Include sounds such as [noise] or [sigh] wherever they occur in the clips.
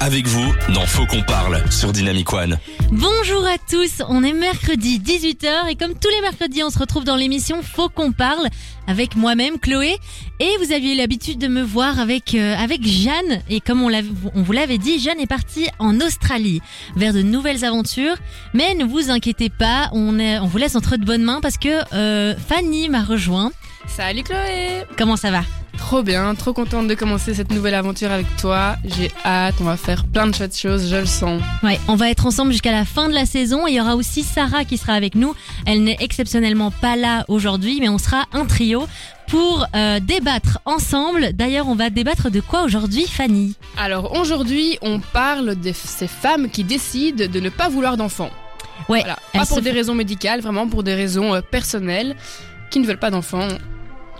avec vous dans Faut qu'on parle sur Dynamic One. Bonjour à tous, on est mercredi 18h et comme tous les mercredis on se retrouve dans l'émission Faut qu'on parle avec moi-même Chloé. Et vous aviez l'habitude de me voir avec euh, avec Jeanne. Et comme on, l'avait- on vous l'avait dit, Jeanne est partie en Australie vers de nouvelles aventures. Mais ne vous inquiétez pas, on, est, on vous laisse entre de bonnes mains parce que euh, Fanny m'a rejoint. Salut Chloé. Comment ça va? Trop bien, trop contente de commencer cette nouvelle aventure avec toi. J'ai hâte, on va faire plein de chouettes choses, je le sens. Ouais, on va être ensemble jusqu'à la fin de la saison. Il y aura aussi Sarah qui sera avec nous. Elle n'est exceptionnellement pas là aujourd'hui, mais on sera un trio pour euh, débattre ensemble. D'ailleurs, on va débattre de quoi aujourd'hui, Fanny? Alors aujourd'hui, on parle de ces femmes qui décident de ne pas vouloir d'enfants. Ouais, Voilà. Pas pour des raisons médicales, vraiment pour des raisons euh, personnelles, qui ne veulent pas d'enfants,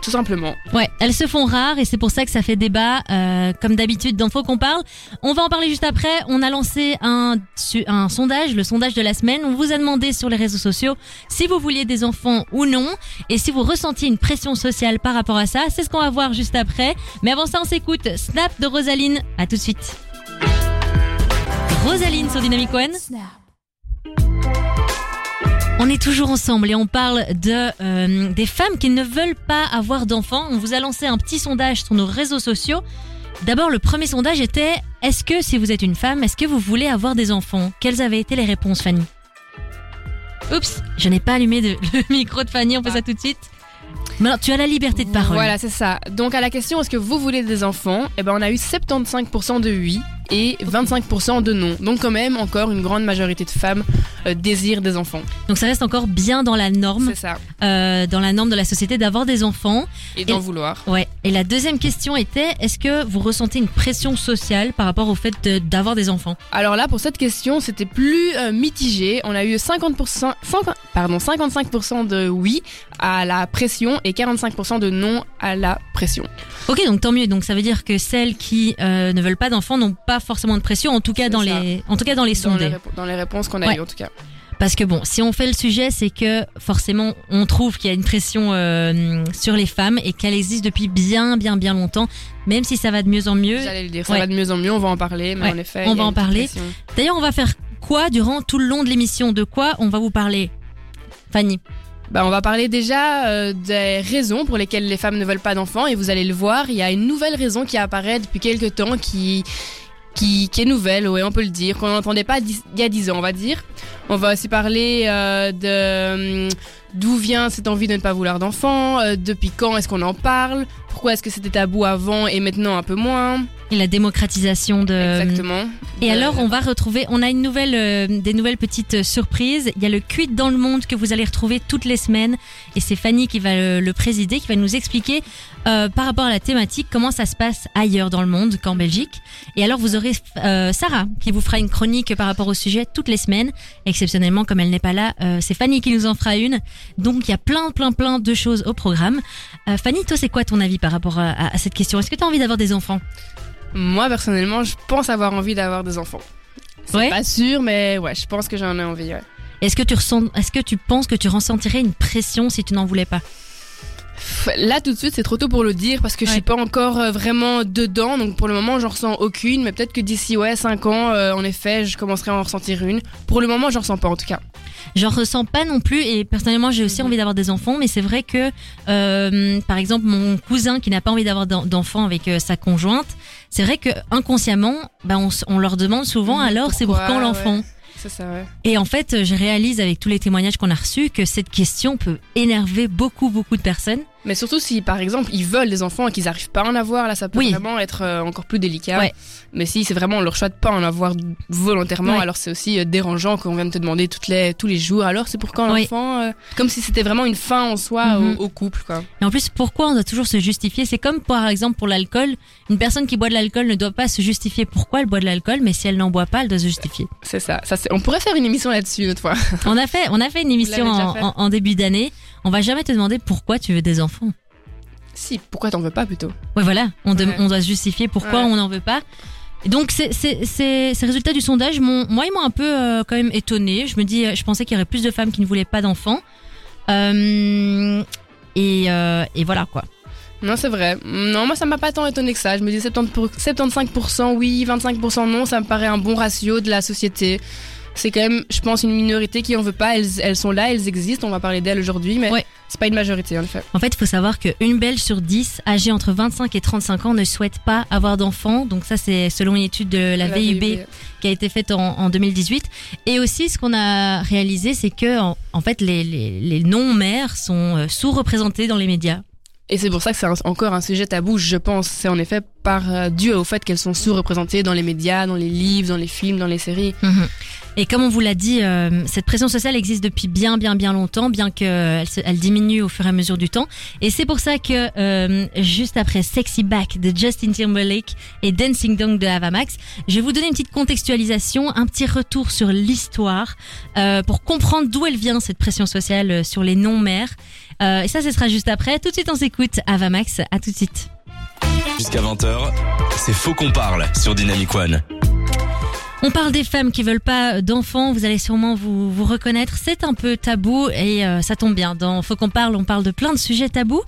tout simplement. ouais, elles se font rares et c'est pour ça que ça fait débat, euh, comme d'habitude, dans Faut qu'on parle. On va en parler juste après. On a lancé un, su- un sondage, le sondage de la semaine. On vous a demandé sur les réseaux sociaux si vous vouliez des enfants ou non et si vous ressentiez une pression sociale par rapport à ça. C'est ce qu'on va voir juste après. Mais avant ça, on s'écoute Snap de Rosaline. À tout de suite. Rosaline sur Dynamic One. On est toujours ensemble et on parle de euh, des femmes qui ne veulent pas avoir d'enfants. On vous a lancé un petit sondage sur nos réseaux sociaux. D'abord, le premier sondage était est-ce que si vous êtes une femme, est-ce que vous voulez avoir des enfants? Quelles avaient été les réponses, Fanny? Oups, je n'ai pas allumé [laughs] le micro de Fanny. On fait ça tout de suite. Mais tu as la liberté de parole. Voilà, c'est ça. Donc à la question est-ce que vous voulez des enfants? Eh ben on a eu 75% de oui et 25% de non. Donc quand même encore une grande majorité de femmes euh, désirent des enfants. Donc ça reste encore bien dans la norme, C'est ça. euh, dans la norme de la société d'avoir des enfants. Et d'en vouloir. Ouais. Et la deuxième question était est-ce que vous ressentez une pression sociale par rapport au fait de- d'avoir des enfants? Alors là, pour cette question, c'était plus euh, mitigé. On a eu 50%, 50 pardon, 55% de oui à la pression et 45% de non à la pression. Ok, donc tant mieux. Donc ça veut dire que celles qui ne veulent pas d'enfants n'ont pas forcément de pression, en tout cas dans ça. les, en tout cas dans les sondés. dans les réponses qu'on a Ouais. eues en tout cas. Parce que bon, si on fait le sujet, c'est que forcément on trouve qu'il y a une pression euh, sur les femmes et qu'elle existe depuis bien, bien, bien longtemps, même si ça va de mieux en mieux. J'allais le dire, ça Ouais. va de mieux en mieux, on va en parler, mais Ouais, en effet. on va en parler. D'ailleurs, on va faire quoi durant tout le long de l'émission? De quoi on va vous parler? Fanny Bah, on va parler déjà euh, des raisons pour lesquelles les femmes ne veulent pas d'enfants et vous allez le voir, il y a une nouvelle raison qui apparaît depuis quelques temps qui qui, qui est nouvelle, ouais, on peut le dire, qu'on n'entendait pas il y a 10 ans, on va dire. On va aussi parler euh, de hum, d'où vient cette envie de ne pas vouloir d'enfants, euh, depuis quand est-ce qu'on en parle, pourquoi est-ce que c'était tabou avant et maintenant un peu moins. et la démocratisation de. Exactement. Et Euh, alors, on va retrouver, on a une nouvelle, euh, des nouvelles petites surprises. Il y a le Quid dans le monde que vous allez retrouver toutes les semaines, et c'est Fanny qui va le, le présider, qui va nous expliquer euh, par rapport à la thématique comment ça se passe ailleurs dans le monde qu'en Belgique. Et alors, vous aurez euh, Sarah qui vous fera une chronique par rapport au sujet toutes les semaines. Exceptionnellement, comme elle n'est pas là, euh, c'est Fanny qui nous en fera une. Donc, il y a plein, plein, plein de choses au programme. Fanny, toi, c'est quoi ton avis par rapport à, à- à cette question Est-ce que tu as envie d'avoir des enfants Moi personnellement, je pense avoir envie d'avoir des enfants. C'est Ouais. pas sûr, mais ouais, je pense que j'en ai envie. Ouais. Est-ce que tu ressens, est-ce que tu penses que tu ressentirais une pression si tu n'en voulais pas Là tout de suite c'est trop tôt pour le dire parce que je suis pas encore euh, vraiment dedans donc pour le moment j'en ressens aucune mais peut-être que d'ici ouais 5 ans euh, en effet je commencerai à en ressentir une. Pour le moment j'en ressens pas en tout cas. J'en ressens pas non plus et personnellement j'ai aussi Mhm. envie d'avoir des enfants mais c'est vrai que euh, par exemple mon cousin qui n'a pas envie d'avoir d'en- d'enfants avec euh, sa conjointe c'est vrai que inconsciemment bah, on, leur demande souvent Mhm, alors c'est pour quand l'enfant? ouais. Et en fait je réalise avec tous les témoignages qu'on a reçus que cette question peut énerver beaucoup beaucoup de personnes Mais surtout si par exemple ils veulent des enfants et qu'ils arrivent pas à en avoir là ça peut Oui. vraiment être euh, encore plus délicat. Ouais. Mais si c'est vraiment leur choix de pas en avoir volontairement Ouais. alors c'est aussi euh, dérangeant qu'on vient de te demander toutes les tous les jours alors c'est pour quand l'enfant euh, comme si c'était vraiment une fin en soi Mhm. au, au couple quoi. Et en plus, pourquoi on doit toujours se justifier? C'est comme par exemple pour l'alcool. Une personne qui boit de l'alcool ne doit pas se justifier pourquoi elle boit de l'alcool, mais si elle n'en boit pas, elle doit se justifier. C'est ça. ça on pourrait faire une émission là-dessus une autre fois. On a fait, on a fait une émission en début d'année. On va jamais te demander pourquoi tu veux des enfants. si, pourquoi t'en veux pas plutôt Ouais, voilà. On, de- Ouais. on doit se justifier pourquoi Ouais. on n'en veut pas. Et donc, ces résultats du sondage, moi, ils m'ont un peu euh, quand même étonné. Je me dis, euh, je pensais qu'il y aurait plus de femmes qui ne voulaient pas d'enfants. Euh, et, euh, et voilà quoi. Non, c'est vrai. Non, moi, ça m'a pas tant étonné que ça. Je me dis 70 pour- 75% oui, 25% non, ça me paraît un bon ratio de la société. C'est quand même, je pense, une minorité qui en veut pas. Elles, elles sont là, elles existent. On va parler d'elles aujourd'hui, mais Ouais. c'est pas une majorité, en effet. En fait, il faut savoir qu'une Belge sur 10 âgée entre 25 et 35 ans ne souhaite pas avoir d'enfants. Donc ça, c'est selon une étude de la, VIB qui a été faite en, en 2018. Et aussi, ce qu'on a réalisé, c'est que en, en fait, les, les, les non-mères sont euh, sous-représentés dans les médias. Et c'est pour ça que c'est encore un sujet tabou, je pense. C'est en effet par euh, dû au fait qu'elles sont sous-représentées dans les médias, dans les livres, dans les films, dans les séries. Mhm. Et comme on vous l'a dit, euh, cette pression sociale existe depuis bien, bien, bien longtemps, bien qu'elle se- elle diminue au fur et à mesure du temps. Et c'est pour ça que euh, juste après Sexy Back de Justin Timberlake et Dancing Dong de Ava Max, je vais vous donner une petite contextualisation, un petit retour sur l'histoire euh, pour comprendre d'où elle vient cette pression sociale euh, sur les non-mères. Euh, et ça, ce sera juste après. Tout de suite, on s'écoute Ava Max. À tout de suite. Jusqu'à 20h, c'est Faux qu'on parle sur Dynamic One. On parle des femmes qui veulent pas d'enfants, vous allez sûrement vous, vous reconnaître, c'est un peu tabou et euh, ça tombe bien. Dans Faut qu'on parle, on parle de plein de sujets tabous.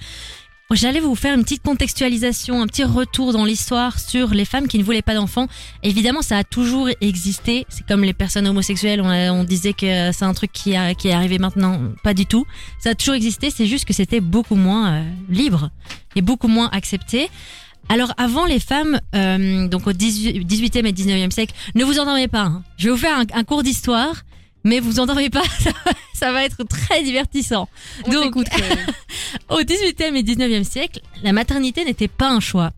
J'allais vous faire une petite contextualisation, un petit retour dans l'histoire sur les femmes qui ne voulaient pas d'enfants. Évidemment, ça a toujours existé. C'est comme les personnes homosexuelles, on, on disait que c'est un truc qui, est arrivé maintenant. Pas du tout. Ça a toujours existé, c'est juste que c'était beaucoup moins euh, libre et beaucoup moins accepté. Alors avant les femmes, euh, donc au 18, 18e et 19e siècle, ne vous endormez pas. hein. Je vais vous faire un cours d'histoire, mais vous endormez pas, [laughs] ça, va- ça va être très divertissant. On Donc-. [laughs] Au 18e et 19e siècle, la maternité n'était pas un choix.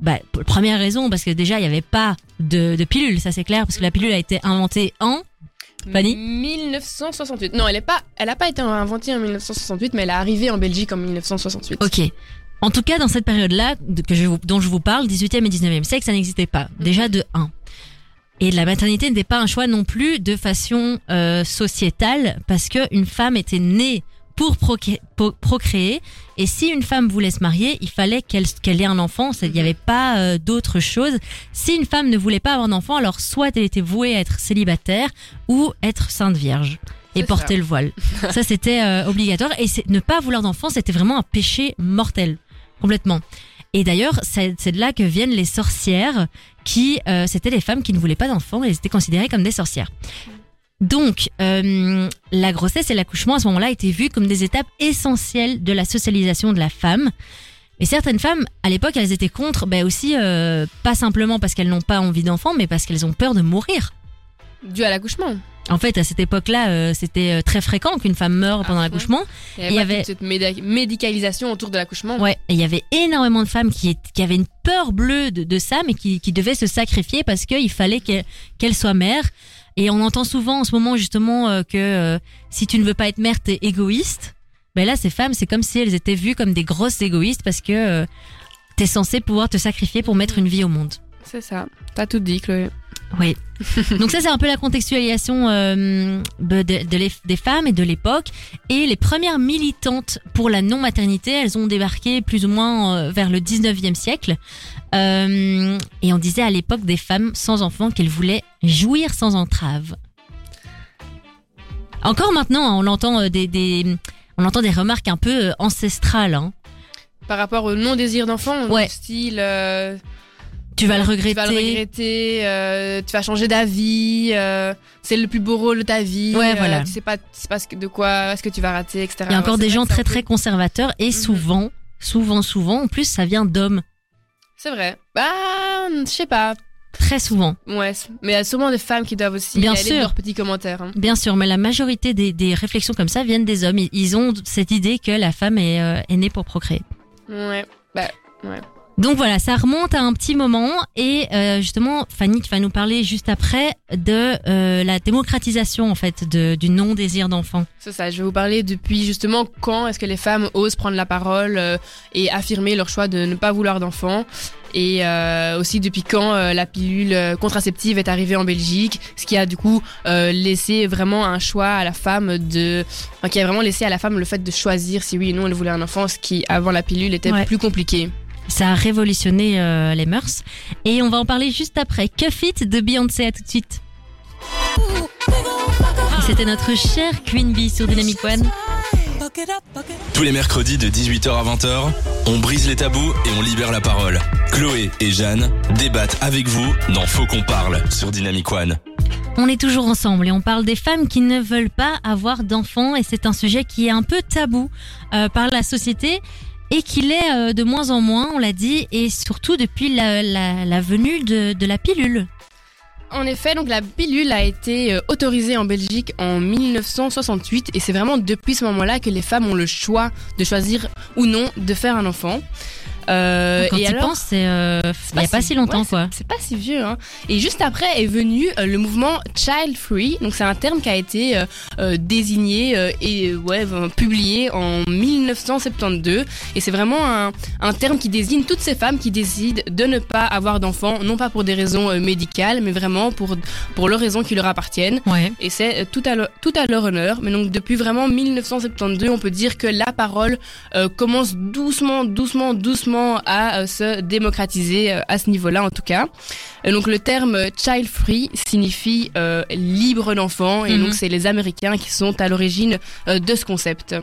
Bah, pour- première raison, parce que déjà, il n'y avait pas de, de pilule, ça c'est clair, parce que la pilule a été inventée en... Fanny 1968. Non, elle est pas, elle a pas été inventée en 1968, mais elle est arrivée en Belgique en 1968. Ok. En tout cas, dans cette période-là, que je, dont je vous parle, 18e et 19e siècle, ça n'existait pas. Déjà de 1. Et la maternité n'était pas un choix non plus de façon euh, sociétale, parce que une femme était née pour procré- po- procréer, et si une femme voulait se marier, il fallait qu'elle ait un enfant. Il n'y avait pas euh, d'autre chose. Si une femme ne voulait pas avoir d'enfant, alors soit elle était vouée à être célibataire ou être sainte vierge et porter ça. le voile. [laughs] ça, c'était euh, obligatoire. Et ne pas vouloir d'enfant, c'était vraiment un péché mortel, complètement. Et d'ailleurs, c'est de là que viennent les sorcières, qui euh, c'était les femmes qui ne voulaient pas d'enfants, elles étaient considérées comme des sorcières. Donc, euh, la grossesse et l'accouchement à ce moment-là étaient vus comme des étapes essentielles de la socialisation de la femme. Et certaines femmes, à l'époque, elles étaient contre, ben aussi, euh, pas simplement parce qu'elles n'ont pas envie d'enfants, mais parce qu'elles ont peur de mourir. Dû à l'accouchement. En fait, à cette époque-là, euh, c'était euh, très fréquent qu'une femme meure pendant fond. l'accouchement. Il y Il y avait, toute cette médicalisation autour de l'accouchement. Ouais, et il y avait énormément de femmes qui, qui avaient une peur bleue de, de ça, mais qui, qui devaient se sacrifier parce qu'il fallait qu'elles soient mères. Et on entend souvent en ce moment justement euh, que euh, si tu ne veux pas être mère, t'es égoïste. Ben là, ces femmes, c'est comme si elles étaient vues comme des grosses égoïstes parce que t'es censé pouvoir te sacrifier pour mettre une vie au monde. C'est ça. T'as tout dit, Chloé. Oui. [laughs] Donc ça, c'est un peu la contextualisation euh, de, des femmes et de l'époque. Et les premières militantes pour la non-maternité, elles ont débarqué plus ou moins euh, vers le 19e siècle. Euh, et on disait à l'époque des femmes sans enfants qu'elles voulaient jouir sans entrave. Encore maintenant, on entend des, des, on entend des remarques un peu ancestrales. Hein. Par rapport au non-désir d'enfant, Ouais. style. Tu vas le Tu regretter. vas le regretter, euh, tu vas changer d'avis, euh, c'est le plus beau rôle de ta vie. Ouais, euh, voilà. Tu sais pas, tu sais pas de quoi est-ce que tu vas rater, etc. Il y a encore Ouais, des gens très très peu- conservateurs et Mhm. souvent, souvent, souvent, en plus, ça vient d'hommes. C'est vrai. Bah, je sais pas. Très souvent. Ouais, mais il y a sûrement des femmes qui doivent aussi Bien aller sûr. leurs petits commentaires. hein. Bien sûr, mais la majorité des, des réflexions comme ça viennent des hommes. Ils- Ils ont cette idée que la femme est, est née pour procréer. Ouais. Bah, Donc voilà, ça remonte à un petit moment et euh, justement Fanny qui va nous parler juste après de euh, la démocratisation en fait de, du non désir d'enfant. c'est ça. Je vais vous parler depuis justement quand est-ce que les femmes osent prendre la parole euh, et affirmer leur choix de ne pas vouloir d'enfants. Et euh, aussi depuis quand euh, la pilule euh, contraceptive est arrivée en Belgique, ce qui a du coup euh, laissé vraiment un choix à la femme de, enfin, qui a vraiment laissé à la femme le fait de choisir si oui ou non elle voulait un enfant, ce qui avant la pilule était Ouais. plus compliqué. Ça a révolutionné euh, les mœurs et on va en parler juste après. Cuff It de Beyoncé à tout de suite. C'était notre chère Queen Bee sur Dynamic One. Tous les mercredis de 18h à 20h, on brise les tabous et on libère la parole. Chloé et Jeanne débattent avec vous dans Faut qu'on parle sur Dynamic One. On est toujours ensemble et on parle des femmes qui ne veulent pas avoir d'enfants et c'est un sujet qui est un peu tabou euh, par la société et qui l'est euh, de moins en moins, on l'a dit, et surtout depuis la venue de, de la pilule. En effet, donc la pilule a été euh, autorisée en Belgique en 1968 et c'est vraiment depuis ce moment-là que les femmes ont le choix de choisir ou non de faire un enfant. Euh, Quand et tu alors, penses, c'est euh, il n'y a pas si longtemps ouais, quoi. c'est- pas si vieux. Hein. Et juste après est venu euh, le mouvement Child Free. Donc c'est un terme qui a été euh, désigné euh, et ouais, publié en 1972. Et c'est vraiment un, un terme qui désigne toutes ces femmes qui décident de ne pas avoir d'enfants, non pas pour des raisons médicales, mais vraiment pour, pour leurs raisons qui leur appartiennent. Ouais. Et c'est tout à, leur, tout à leur honneur. Mais donc depuis vraiment 1972, on peut dire que la parole euh, commence doucement, doucement, doucement à euh, se démocratiser euh, à ce niveau-là en tout cas. Et donc le terme euh, child free signifie euh, libre d'enfant et Mhm. donc c'est les Américains qui sont à l'origine euh, de ce concept.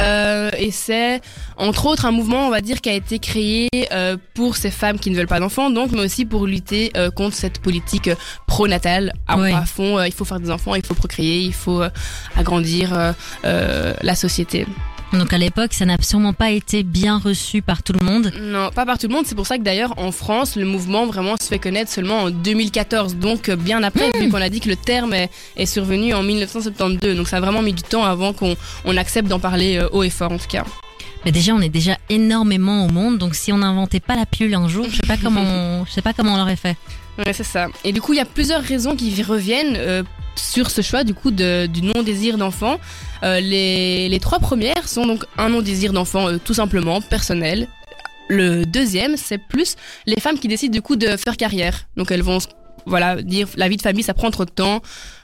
Euh, et c'est entre autres un mouvement, on va dire, qui a été créé euh, pour ces femmes qui ne veulent pas d'enfants, donc, mais aussi pour lutter euh, contre cette politique euh, pro-natale à, Oui. à fond. euh, il faut faire des enfants, il faut procréer, il faut euh, agrandir euh, euh, la société. Donc à l'époque, ça n'a sûrement pas été bien reçu par tout le monde. Non, pas par tout le monde. C'est pour ça que d'ailleurs en France, le mouvement vraiment se fait connaître seulement en 2014, donc euh, bien après, vu qu'on a dit que le terme est, est survenu en 1972. Donc ça a vraiment mis du temps avant qu'on on accepte d'en parler euh, haut et fort en tout cas. Mais déjà, on est déjà énormément au monde, donc si on n'inventait pas la pilule un jour, je sais pas comment, on- je sais pas comment on l'aurait fait. [laughs] Ouais, c'est ça. Et du coup, il y a plusieurs raisons qui reviennent euh, sur ce choix du coup de, du non-désir d'enfant. Euh, les, les trois premières sont donc un non-désir d'enfant euh, tout simplement personnel. Le deuxième, c'est plus les femmes qui décident du coup de faire carrière. Donc elles vont voilà dire la vie de famille ça prend trop de temps.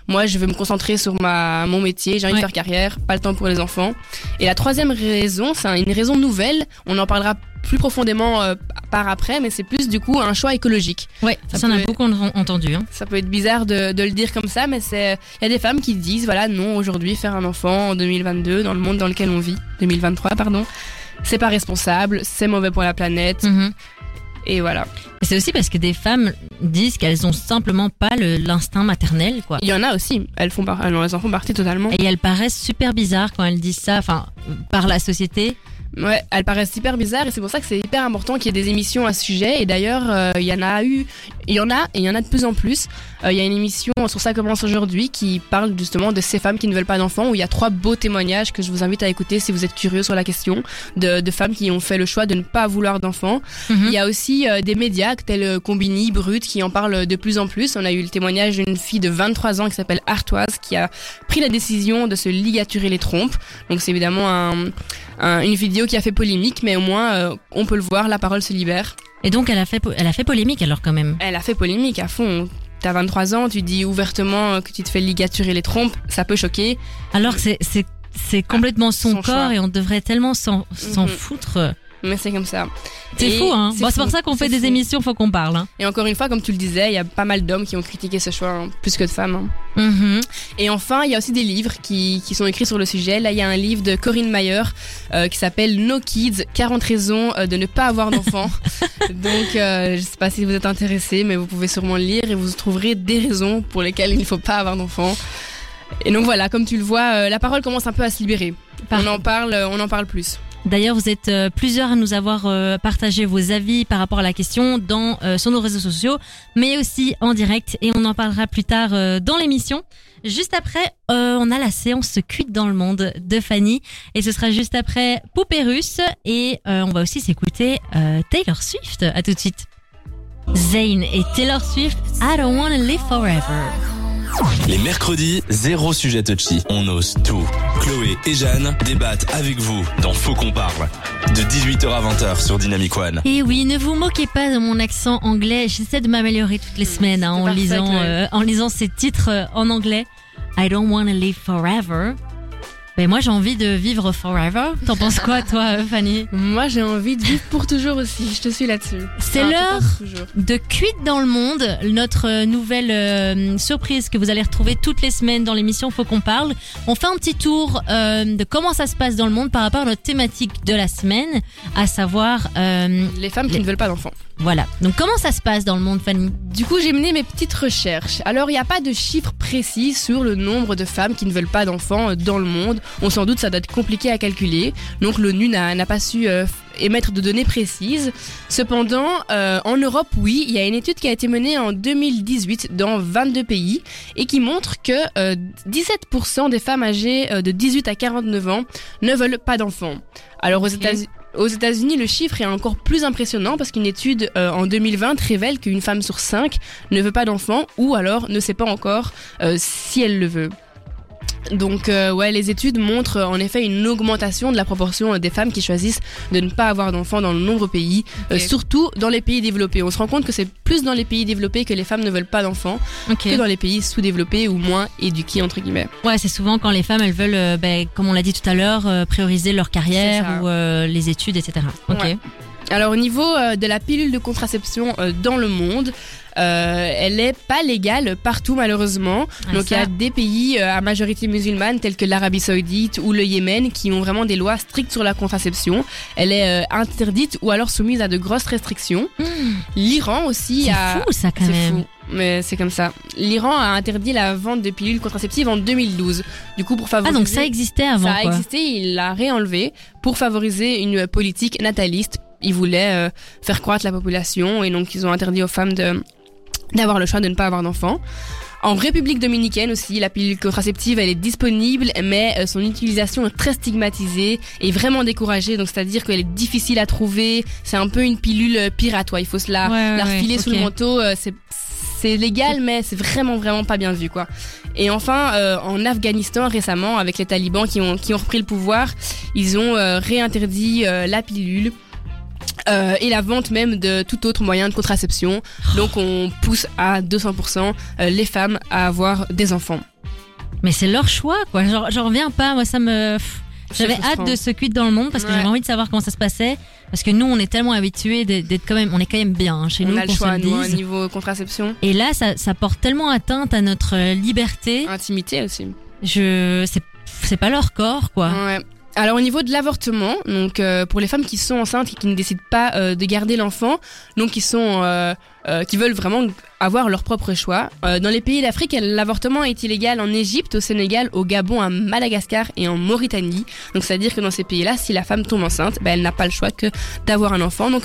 Moi, je veux me concentrer sur ma mon métier, j'ai envie Ouais. de faire carrière, pas le temps pour les enfants. Et la troisième raison, c'est une raison nouvelle. On en parlera plus profondément euh, par après, mais c'est plus du coup un choix écologique. Ouais, Ça ça, on a beaucoup en- entendu. Hein. Ça peut être bizarre de, de le dire comme ça, mais c'est il y a des femmes qui disent voilà non aujourd'hui faire un enfant en 2022 dans le monde dans lequel on vit 2023 pardon c'est pas responsable c'est mauvais pour la planète Mhm. et voilà C'est aussi parce que des femmes disent qu'elles ont simplement pas l'instinct maternel, quoi. il y en a aussi elles font par- elles en font partie totalement Et elles paraissent super bizarres quand elles disent ça, enfin, par la société. Ouais, elles paraissent hyper bizarres et c'est pour ça que c'est hyper important qu'il y ait des émissions à ce sujet. Et d'ailleurs, euh, il y en a eu, il y en a et il y en a de plus en plus. Euh, Il y a une émission sur ça commence aujourd'hui qui parle justement de ces femmes qui ne veulent pas d'enfants où il y a trois beaux témoignages que je vous invite à écouter si vous êtes curieux sur la question de, de femmes qui ont fait le choix de ne pas vouloir d'enfants. Mhm. Il y a aussi euh, des médias tels Combini, Brut qui en parlent de plus en plus. On a eu le témoignage d'une fille de 23 ans qui s'appelle Artoise qui a pris la décision de se ligaturer les trompes. Donc c'est évidemment un, un- une vidéo qui a fait polémique, mais au moins euh, on peut le voir, la parole se libère. Et donc, elle a fait, elle a fait polémique alors quand même. Elle a fait polémique à fond. T'as 23 ans, tu dis ouvertement euh, que tu te fais ligaturer les trompes, ça peut choquer. Alors que c'est, c'est, c'est complètement son, son corps choix. et on devrait tellement s'en, s'en Mhm. foutre. Mais c'est comme ça. C'est fou, hein. c'est Bon, pour ça qu'on fait des fou. émissions, faut qu'on parle, hein. Et encore une fois, comme tu le disais, il y a pas mal d'hommes qui ont critiqué ce choix, hein, plus que de femmes. hein. Mhm. Et enfin, il y a aussi des livres qui, qui sont écrits sur le sujet. Là, il y a un livre de Corinne Mayer euh, qui s'appelle No Kids, 40 raisons euh, de ne pas avoir d'enfants. [laughs] Donc, euh, je sais pas si vous êtes intéressés, mais vous pouvez sûrement le lire et vous trouverez des raisons pour lesquelles il ne faut pas avoir d'enfants. Et donc voilà, comme tu le vois, euh, la parole commence un peu à se libérer. On en parle, on en parle plus. D'ailleurs, vous êtes euh, plusieurs à nous avoir euh, partagé vos avis par rapport à la question dans, euh, sur nos réseaux sociaux, mais aussi en direct, et on en parlera plus tard dans l'émission. Juste après, euh, on a la séance cuite dans le monde de Fanny, et ce sera juste après Poupée Russe, et on va aussi s'écouter Taylor Swift. À tout de suite. Zayn et Taylor Swift, I don't wanna live forever. Les mercredis, zéro sujet touchy. On ose tout. Chloé et Jeanne débattent avec vous dans Faut qu'on parle. De 18h à 20h sur Dynamic One. Et oui, ne vous moquez pas de mon accent anglais. J'essaie de m'améliorer toutes les semaines hein, en parfait, lisant euh, en lisant ces titres euh, en anglais. I don't wanna live forever. Ben moi j'ai envie de vivre forever. T'en penses quoi toi euh, Fanny Moi, j'ai envie de vivre pour toujours aussi. Je te suis là-dessus. C'est Enfin, l'heure de Cuite dans le monde, notre euh, nouvelle euh, surprise que vous allez retrouver toutes les semaines dans l'émission Faut qu'on parle. On fait un petit tour euh, de comment ça se passe dans le monde par rapport à notre thématique de la semaine, à savoir euh, Les femmes qui Les- ne veulent pas d'enfants. voilà. Donc comment ça se passe dans le monde Fanny Du coup, j'ai mené mes petites recherches. Alors, il n'y a pas de chiffre précis sur le nombre de femmes qui ne veulent pas d'enfants dans le monde. On s'en doute, ça doit être compliqué à calculer. Donc, l'ONU n'a pas su euh, émettre de données précises. Cependant, euh, en Europe, oui, il y a une étude qui a été menée en 2018 dans 22 pays et qui montre que euh, 17% des femmes âgées euh, de 18 à 49 ans ne veulent pas d'enfants. Alors, aux. États-Unis, aux États-Unis, le chiffre est encore plus impressionnant parce qu'une étude euh, en 2020 révèle qu'une femme sur cinq ne veut pas d'enfant ou alors ne sait pas encore euh, si elle le veut. Donc euh, ouais, les études montrent euh, en effet une augmentation de la proportion euh, des femmes qui choisissent de ne pas avoir d'enfants dans de nombreux pays, euh, surtout dans les pays développés. On se rend compte que c'est plus dans les pays développés que les femmes ne veulent pas d'enfants que dans les pays sous-développés ou moins éduqués entre guillemets. Ouais, c'est souvent quand les femmes elles veulent, euh, ben, comme on l'a dit tout à l'heure, prioriser leur carrière ou les études, etc. Ok. Ouais. Alors au niveau euh, de la pilule de contraception euh, dans le monde, euh, elle est pas légale partout malheureusement. Ah, Donc il y a des pays euh, à majorité musulmane tels que l'Arabie Saoudite ou le Yémen qui ont vraiment des lois strictes sur la contraception. Elle est euh, interdite ou alors soumise à de grosses restrictions. Mmh, L'Iran aussi c'est a fou ça quand même. fou, mais c'est comme ça. L'Iran a interdit la vente de pilules contraceptives en 2012. Du coup pour Ah favoriser donc ça existait avant ça a quoi. existé, il l'a réenlevé pour favoriser une politique nataliste. Ils voulaient euh, faire croître la population et donc ils ont interdit aux femmes de d'avoir le choix de ne pas avoir d'enfants. En République dominicaine aussi, la pilule contraceptive, elle est disponible, mais euh, son utilisation est très stigmatisée et vraiment découragée. Donc, c'est-à-dire qu'elle est difficile à trouver. C'est un peu une pilule euh, pirate, ouais. Il faut se la, Ouais, ouais, la ouais, refiler sous ok. le manteau. C'est c'est légal, mais c'est vraiment vraiment pas bien vu, quoi. Et enfin, euh, en Afghanistan récemment, avec les talibans qui ont qui ont repris le pouvoir, ils ont euh, réinterdit euh, la pilule. Euh, et la vente même de tout autre moyen de contraception. Donc on pousse à 200% euh, les femmes à avoir des enfants. Mais c'est leur choix quoi. J'en reviens pas. Moi ça me. J'avais hâte de ce cuite dans le monde parce que Ouais. j'avais envie de savoir comment ça se passait. Parce que nous, on est tellement habitués d'être quand même, on est quand même bien hein, chez on nous, a le choix, nous, dise. niveau contraception. Et là, ça, ça porte tellement atteinte à notre euh, liberté. Intimité aussi. Je, c'est, c'est pas leur corps, quoi. Ouais. Alors au niveau de l'avortement, donc euh, pour les femmes qui sont enceintes et qui ne décident pas euh, de garder l'enfant, donc qui sont euh, euh, qui veulent vraiment avoir leur propre choix. dans les pays d'Afrique, l'avortement est illégal en Égypte, au Sénégal, au Gabon, à Madagascar et en Mauritanie. Donc c'est-à-dire que dans ces pays-là, si la femme tombe enceinte, ben, elle n'a pas le choix que d'avoir un enfant. Donc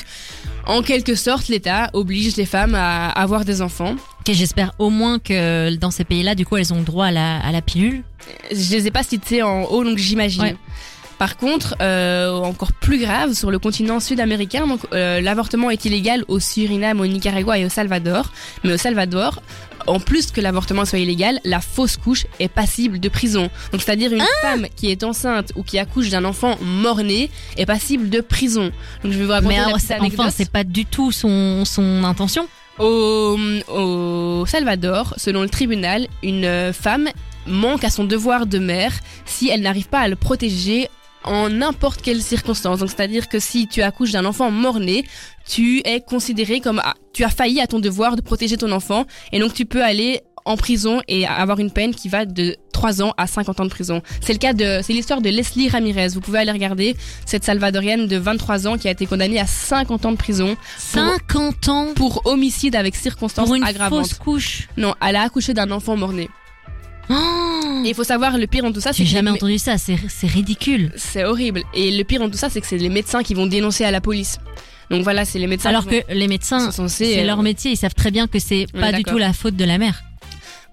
en quelque sorte, l'État oblige les femmes à avoir des enfants. Ok, j'espère au moins que dans ces pays-là, du coup, elles ont droit à la, à la pilule. Je les ai pas cités en haut, donc j'imagine. Ouais. Par contre, euh, encore plus grave, sur le continent sud-américain, donc euh, l'avortement est illégal au Suriname, au Nicaragua et au Salvador. Mais au Salvador, en plus que l'avortement soit illégal, la fausse couche est passible de prison. Donc c'est-à-dire une femme qui est enceinte ou qui accouche d'un enfant mort-né est passible de prison. Donc je vais vous raconter Mais alors, enfin, c'est pas du tout son, son intention? Au, au Salvador, selon le tribunal, une euh, femme manque à son devoir de mère si elle n'arrive pas à le protéger en n'importe quelle circonstance. Donc, c'est-à-dire que si tu accouches d'un enfant mort-né, tu es considéré comme ah, tu as failli à ton devoir de protéger ton enfant et donc tu peux aller en prison et avoir une peine qui va de 3 ans à 50 ans de prison. C'est le cas de, c'est l'histoire de Leslie Ramirez. Vous pouvez aller regarder cette salvadorienne de 23 ans qui a été condamnée à 50 ans de prison 50 ans pour homicide avec circonstances pour une aggravantes. fausse couche. Non, elle a accouché d'un enfant mort-né. Oh Et il faut savoir, le pire dans tout ça, c'est J'ai jamais entendu ça, c'est c'est ridicule. C'est horrible. Et le pire dans tout ça, c'est que c'est les médecins qui vont dénoncer à la police. Donc voilà, c'est les médecins Alors qui que les médecins, c'est euh, leur métier, ils savent très bien que c'est pas du tout la faute de la mère.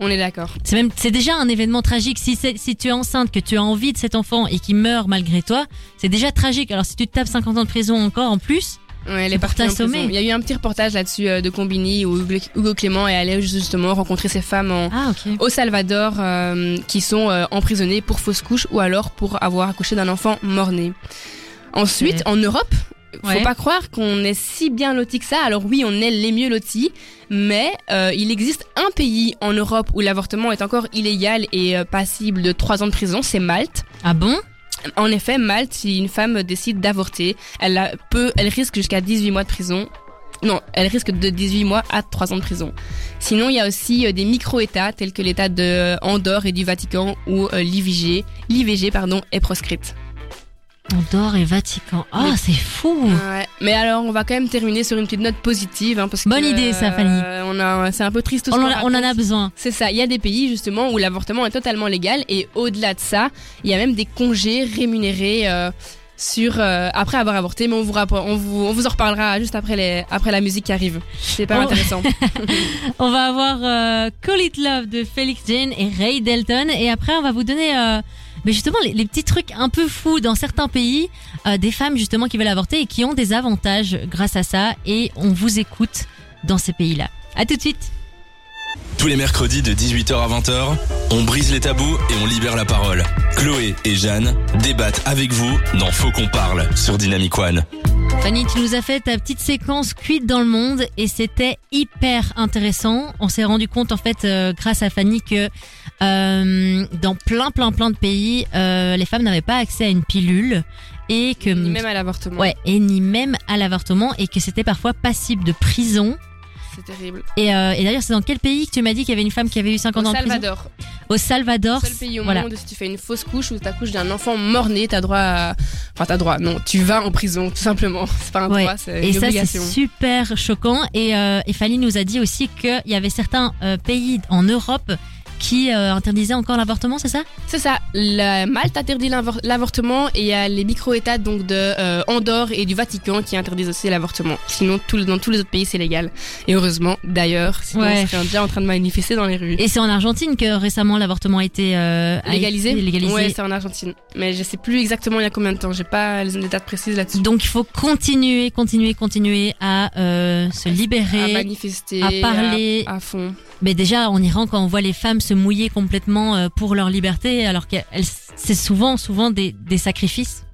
On est d'accord. C'est même, c'est déjà un événement tragique. Si c'est, si tu es enceinte, que tu as envie de cet enfant et qu'il meurt malgré toi, c'est déjà tragique. Alors si tu te tapes 50 ans de prison encore en plus, Ouais. Il y a eu un petit reportage là-dessus euh, de Combini où Hugo Clément est allé justement rencontrer ces femmes en, ah au Salvador euh, qui sont euh, emprisonnées pour fausse couche ou alors pour avoir accouché d'un enfant mort-né. Ensuite, Ouais. en Europe, faut Ouais. pas croire qu'on est si bien loti que ça. Alors oui, on est les mieux lotis, mais euh, il existe un pays en Europe où l'avortement est encore illégal et euh, passible de 3 ans de prison, c'est Malte. Ah bon? En effet, Malte, si une femme décide d'avorter, elle peut, elle risque jusqu'à 18 mois de prison. Non, elle risque de 18 mois à 3 ans de prison. Sinon, il y a aussi euh, des micro-États tels que l'État de euh, Andorre et du Vatican où euh, l'IVG, l'IVG est proscrite. Andorre et Vatican. Ah, Oui. c'est fou. Ouais. Mais alors, on va quand même terminer sur une petite note positive, hein, parce Bonne que, idée, ça, Fanny. euh, On a, c'est un peu triste. tout On en, on en a besoin. C'est ça. Il y a des pays justement où l'avortement est totalement légal et au-delà de ça, il y a même des congés rémunérés euh, sur euh, après avoir avorté. Mais on vous, on vous on vous en reparlera juste après les après la musique qui arrive. C'est pas Oh. intéressant. [laughs] On va avoir euh, Call It Love de Felix Jane et Ray Delton. Et après, on va vous donner euh, mais justement les, petits trucs un peu fous dans certains pays. euh, des femmes justement qui veulent avorter et qui ont des avantages grâce à ça. Et on vous écoute dans ces pays-là. À tout de suite. Tous les mercredis de 18h à 20h, on brise les tabous et on libère la parole. Chloé et Jeanne débattent avec vous dans Faut qu'on parle sur Dynamic One. Fanny, tu nous as fait ta petite séquence cuite dans le monde et c'était hyper intéressant. On s'est rendu compte en fait euh, grâce à Fanny que euh, dans plein plein plein de pays, euh, les femmes n'avaient pas accès à une pilule et que Ni même à l'avortement. ouais et ni même à l'avortement et que c'était parfois passible de prison. C'est terrible. Et, euh, et d'ailleurs, c'est dans quel pays que tu m'as dit qu'il y avait une femme qui avait eu 50 Au ans de prison Salvador, Au Salvador. seul pays au voilà. monde où si tu fais une fausse couche ou t'accouches d'un enfant mort-né, t'as droit à... Enfin, t'as droit, non, tu vas en prison, tout simplement. [laughs] C'est pas un Ouais. droit, c'est Et une ça, c'est obligation. super choquant. Et, euh, et Fanny nous a dit aussi qu'il y avait certains euh, pays en Europe qui euh, interdisaient encore l'avortement, c'est ça? C'est ça. La Malte interdit l'avor- l'avortement et il y a les micro-États donc de euh, Andorre et du Vatican qui interdisent aussi l'avortement. Sinon, tout- dans tous les autres pays, c'est légal. Et heureusement, d'ailleurs, sinon Ouais. on serait déjà en train de manifester dans les rues. Et c'est en Argentine que récemment l'avortement a été euh, légalisé? légalisé. Ouais, c'est en Argentine. Mais je sais plus exactement il y a combien de temps. J'ai pas les dates précises là-dessus. Donc il faut continuer, continuer, continuer à se À libérer. manifester, à parler. à, à fond. Mais déjà en Iran, quand on voit les femmes se mouiller complètement euh, pour leur liberté, alors que c'est souvent, souvent des, des sacrifices.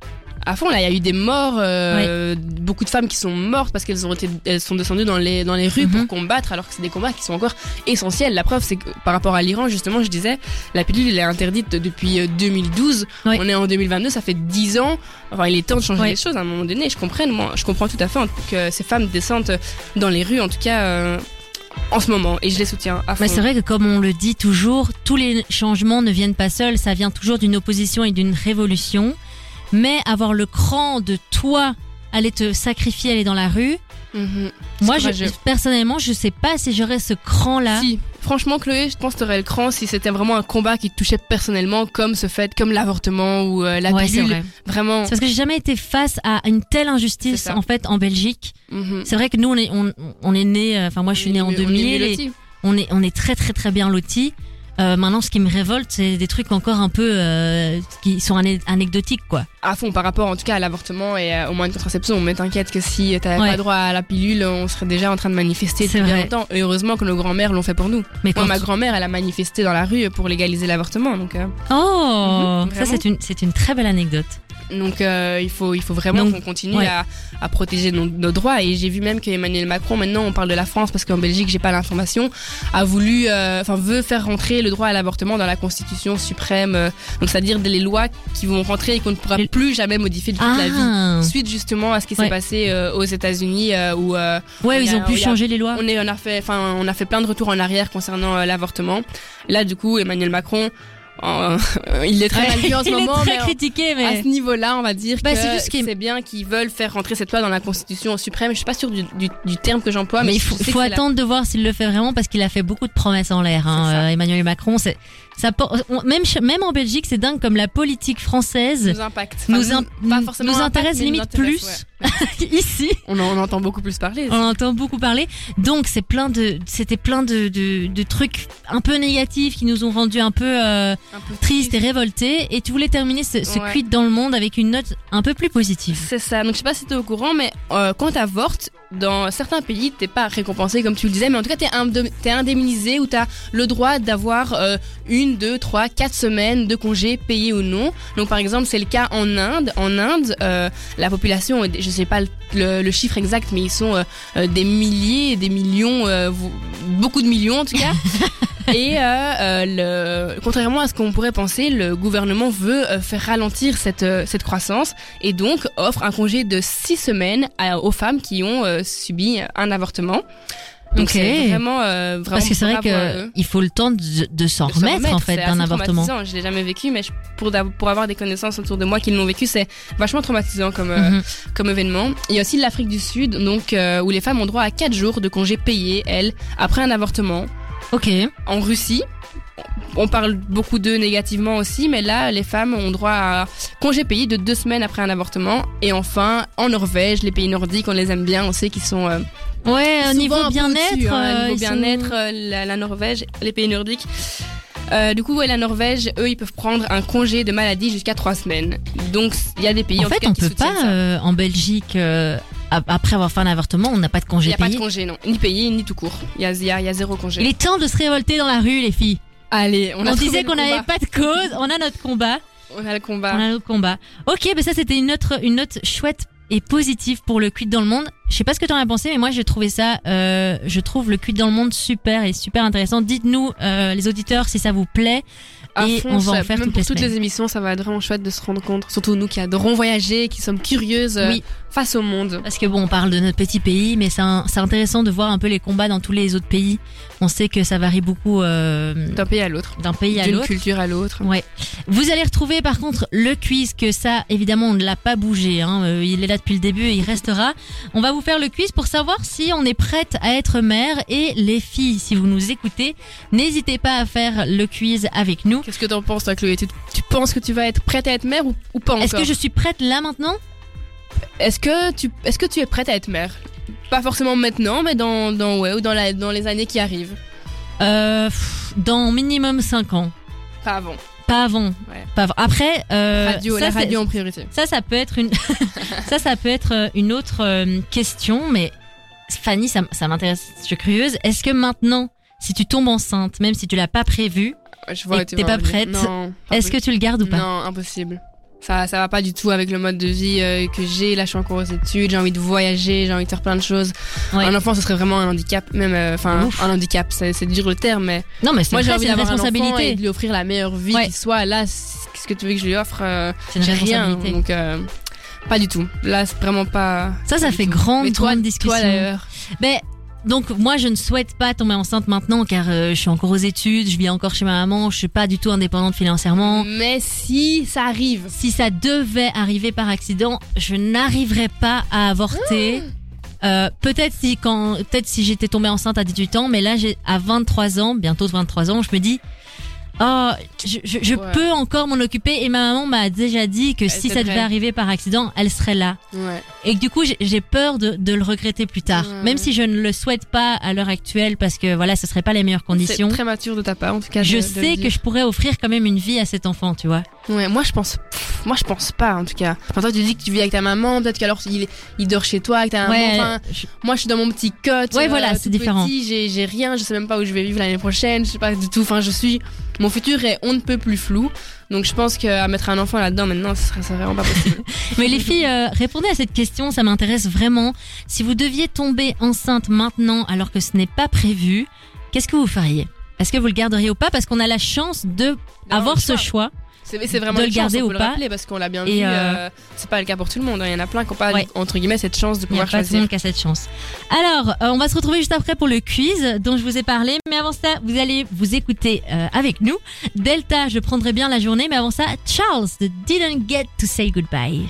À fond, là, il y a eu des morts, euh, beaucoup de femmes qui sont mortes parce qu'elles ont été, elles sont descendues dans les dans les rues Mhm. pour combattre, alors que c'est des combats qui sont encore essentiels. La preuve, c'est que par rapport à l'Iran, justement, je disais, la pilule elle est interdite depuis euh, 2012. Oui. On est en 2022, ça fait 10 ans. Enfin, il est temps de changer Oui. les choses à un moment donné. Je comprends, moi, je comprends tout à fait que ces femmes descendent dans les rues, en tout cas. euh, en ce moment, et je les soutiens à fond. Bah, c'est vrai que comme on le dit toujours, tous les changements ne viennent pas seuls, ça vient toujours d'une opposition et d'une révolution. Mais avoir le cran de toi aller te sacrifier, aller dans la rue, Mhm. moi je, personnellement je sais pas si j'aurais ce cran là. Si, franchement, Chloé, je pense que t'aurais le cran si c'était vraiment un combat qui te touchait personnellement, comme ce fait, comme l'avortement ou euh, la ouais, pilule. vrai. Vraiment. C'est parce que j'ai jamais été face à une telle injustice en fait en Belgique. Mhm. C'est vrai que nous on est on, on est né, euh, enfin moi je suis est en mieux- on est 2000 mieux et lotis. on est on est très très très bien lotis. Euh, maintenant ce qui me révolte c'est des trucs encore un peu euh, qui sont ané- anecdotiques quoi. À fond, par rapport en tout cas à l'avortement et euh, au moyen de contraception, mais t'inquiète que si t'avais Ouais. pas droit à la pilule, on serait déjà en train de manifester C'est depuis vrai. longtemps. Et heureusement que nos grands-mères l'ont fait pour nous. Mais Moi, quand ma grand-mère, elle a manifesté dans la rue pour légaliser l'avortement, donc. euh, Oh, Mhm, ça c'est une c'est une très belle anecdote. Donc euh, il faut il faut vraiment qu'on continue ouais. à, à protéger nos, nos droits et j'ai vu même que Emmanuel Macron maintenant on parle de la France parce qu'en Belgique j'ai pas l'information a voulu euh, enfin veut faire rentrer le droit à l'avortement dans la Constitution suprême euh, donc c'est-à-dire des les lois qui vont rentrer et qu'on ne pourra plus jamais modifier de toute la vie Ah, suite justement à ce qui s'est Ouais. passé euh, aux États-Unis euh, où euh, ouais, ils a- ont pu a- changer les lois. on est on a fait enfin on a fait plein de retours en arrière concernant l'avortement là du coup Emmanuel Macron euh, [laughs] il est très Ouais, mal vu en ce il moment est très mais critiqué, mais à ce niveau-là, on va dire Bah, que c'est juste c'est bien qu'ils veulent faire rentrer cette loi dans la Constitution suprême. Je suis pas sûre du, du, du terme que j'emploie, mais, mais il faut, la- attendre de voir s'il le fait vraiment parce qu'il a fait beaucoup de promesses en l'air. Hein, euh, Emmanuel Macron, c'est ça. on- Même même en Belgique, c'est dingue comme la politique française nous impacte. nous, Enfin, in- pas forcément nous impact, intéresse nous limite intéresse, plus ouais. [laughs] ici. On en, on entend beaucoup plus parler. On en entend beaucoup parler. Donc c'est plein de, c'était plein de, de, de trucs un peu négatifs qui nous ont rendu un peu, euh, Un peu triste et révolté, et tu voulais terminer ce, ce Ouais. quid dans le monde avec une note un peu plus positive. C'est ça. Donc je sais pas si t'es au courant, mais euh, quand t'avortes, dans certains pays, t'es pas récompensé comme tu le disais, mais en tout cas t'es indem- indemnisé ou t'as le droit d'avoir euh, une, deux, trois, quatre semaines de congés payés ou non. Donc par exemple c'est le cas en Inde. En Inde, euh, la population, je sais pas le, le- le chiffre exact, mais ils sont euh, des milliers, des millions, beaucoup de millions en tout cas. [laughs] Et le, contrairement à ce qu'on pourrait penser, le gouvernement veut faire ralentir cette, cette croissance et donc offre un congé de six semaines à- aux femmes qui ont euh, subi un avortement. Donc c'est vraiment, euh, vraiment Parce que c'est vrai qu'il faut le temps de, de s'en remettre, en fait d'un avortement. Je l'ai jamais vécu, mais je- pour, pour avoir des connaissances autour de moi qui l'ont vécu, c'est vachement traumatisant comme, euh, Mhm. comme événement. Il y a aussi l'Afrique du Sud, donc euh, où les femmes ont droit à 4 jours de congés payés, elles, après un avortement. Ok. En Russie, on parle beaucoup d'eux négativement aussi, mais là, les femmes ont droit à congés payés de deux semaines après un avortement. Et enfin, en Norvège, les pays nordiques, on les aime bien, on sait qu'ils sont euh, Ouais, au niveau bien-être. hein, euh, niveau bien-être, sont- euh, la, la Norvège, les pays nordiques. Euh, du coup, ouais, la Norvège, eux, ils peuvent prendre un congé de maladie jusqu'à trois semaines. Donc, il y a des pays En en, fait, cas, on qui peut pas euh, en Belgique euh, ap- après avoir fait un avortement, on n'a pas de Il congé n'y a pas de payé. congé, non. Ni payé, ni tout court. Il y a, il y a- il y a zéro congé. Il est temps de se révolter dans la rue, les filles. Allez, on, On, a trouvé disait qu'on combat. n'avait pas de cause, on a notre combat. On a le combat. On a notre combat. Ok, ben ça c'était une autre, une note chouette et positive pour le cuit dans le monde. Je sais pas ce que tu en as pensé, mais moi j'ai trouvé ça, euh, je trouve le cuit dans le monde super et super intéressant. Dites-nous, euh, les auditeurs, si ça vous plaît. À Et fond, on va en faire même toutes pour les toutes les émissions, ça va être vraiment chouette de se rendre compte. Surtout nous qui adorons voyager, qui sommes curieuses euh, Oui. face au monde. Parce que bon, on parle de notre petit pays, mais c'est intéressant de voir un peu les combats dans tous les autres pays. On sait que ça varie beaucoup euh, D'un pays à l'autre. d'un pays à D'une l'autre. culture à l'autre. Ouais. Vous allez retrouver par contre le quiz que ça, évidemment, on ne l'a pas bougé. Hein. Euh, il est là depuis le début et il restera. On va vous faire le quiz pour savoir si on est prête à être mère. Et les filles, si vous nous écoutez, n'hésitez pas à faire le quiz avec nous. Qu'est-ce que t'en penses, toi, Chloé? Tu, tu penses que tu vas être prête à être mère ou, ou pas Est-ce encore? que je suis prête là maintenant? Est-ce que tu, est-ce que tu es prête à être mère? Pas forcément maintenant, mais dans, dans ouais, ou dans, la, dans les années qui arrivent. euh, Dans minimum 5 ans. Pas avant. Pas avant. Ouais. Pas avant. Après, euh, Radio, ça, la radio en priorité. Ça, ça peut être une, [laughs] ça, ça peut être euh, une autre euh, question, mais Fanny, ça, ça m'intéresse. Je suis curieuse. Est-ce que maintenant, si tu tombes enceinte, même si tu l'as pas prévu, Je vois Et tu t'es pas prête est-ce que tu le gardes ou pas? Non, impossible. Ça, ça va pas du tout avec le mode de vie euh, que j'ai. Là, je suis encore aux études, j'ai envie de voyager, j'ai envie de faire plein de choses. Ouais. Un enfant, ce serait vraiment un handicap, même, euh, enfin, un handicap, c'est c'est dur le terme, mais Non, mais c'est moi, j'ai envie d'avoir un enfant et responsabilité. de lui offrir la meilleure vie Ouais. qui soit. Là, c- qu'est-ce que tu veux que je lui offre euh, C'est une J'ai rien, donc euh, pas du tout. Là, c'est vraiment pas. Ça, ça fait tout. grande, Mais toi, grande discussion. Toi d'ailleurs. Ben, donc moi je ne souhaite pas tomber enceinte maintenant car euh, je suis encore aux études, je vis encore chez ma maman, je suis pas du tout indépendante financièrement. Mais si ça arrive, Si ça devait arriver par accident, je n'arriverais pas à avorter. Euh, peut-être si quand peut-être si j'étais tombée enceinte à 18 ans, mais là j'ai à 23 ans, bientôt 23 ans, je me dis Oh, je, je, je Ouais. peux encore m'en occuper et ma maman m'a déjà dit que si ça devait arriver par accident, elle serait là. ouais. Et que du coup, j'ai- peur de, de le regretter plus tard. Même si je ne le souhaite pas à l'heure actuelle parce que voilà, ce serait pas les meilleures C'est conditions. très mature de ta part, en tout cas. Je de sais que je pourrais offrir quand même une vie à cet enfant, tu vois. Ouais, moi je pense, pff, moi je pense pas en tout cas. Enfin, toi tu dis que tu vis avec ta maman, peut-être qu'alors il, il dort chez toi avec ta maman. Enfin, je- moi je suis dans mon petit cote. Ouais, voilà, tout c'est différent. J'ai, j'ai rien, je sais même pas où je vais vivre l'année prochaine, je sais pas du tout. Enfin, je suis, mon futur est on ne peut plus flou. Donc je pense qu'à mettre un enfant là-dedans maintenant, ce serait, vraiment pas possible. [laughs] Mais les filles, euh, répondez à cette question, ça m'intéresse vraiment. Si vous deviez tomber enceinte maintenant alors que ce n'est pas prévu, qu'est-ce que vous feriez? Est-ce que vous le garderiez ou pas? Parce qu'on a la chance de avoir ce choix. C'est, vraiment De une le chance, garder on ou peut le pas. rappeler, parce qu'on l'a bien Et, vu. euh, euh, c'est pas le cas pour tout le monde. hein. Il y en a plein qui n'ont pas Ouais. entre guillemets cette chance de Il n'y a pouvoir pas tout le choisir. monde qui a cette chance. Alors, euh, on va se retrouver juste après pour le quiz dont je vous ai parlé. Mais avant ça, vous allez vous écouter euh, avec nous. Delta, je prendrai bien la journée. Mais avant ça, Charles de Didn't Get to Say Goodbye.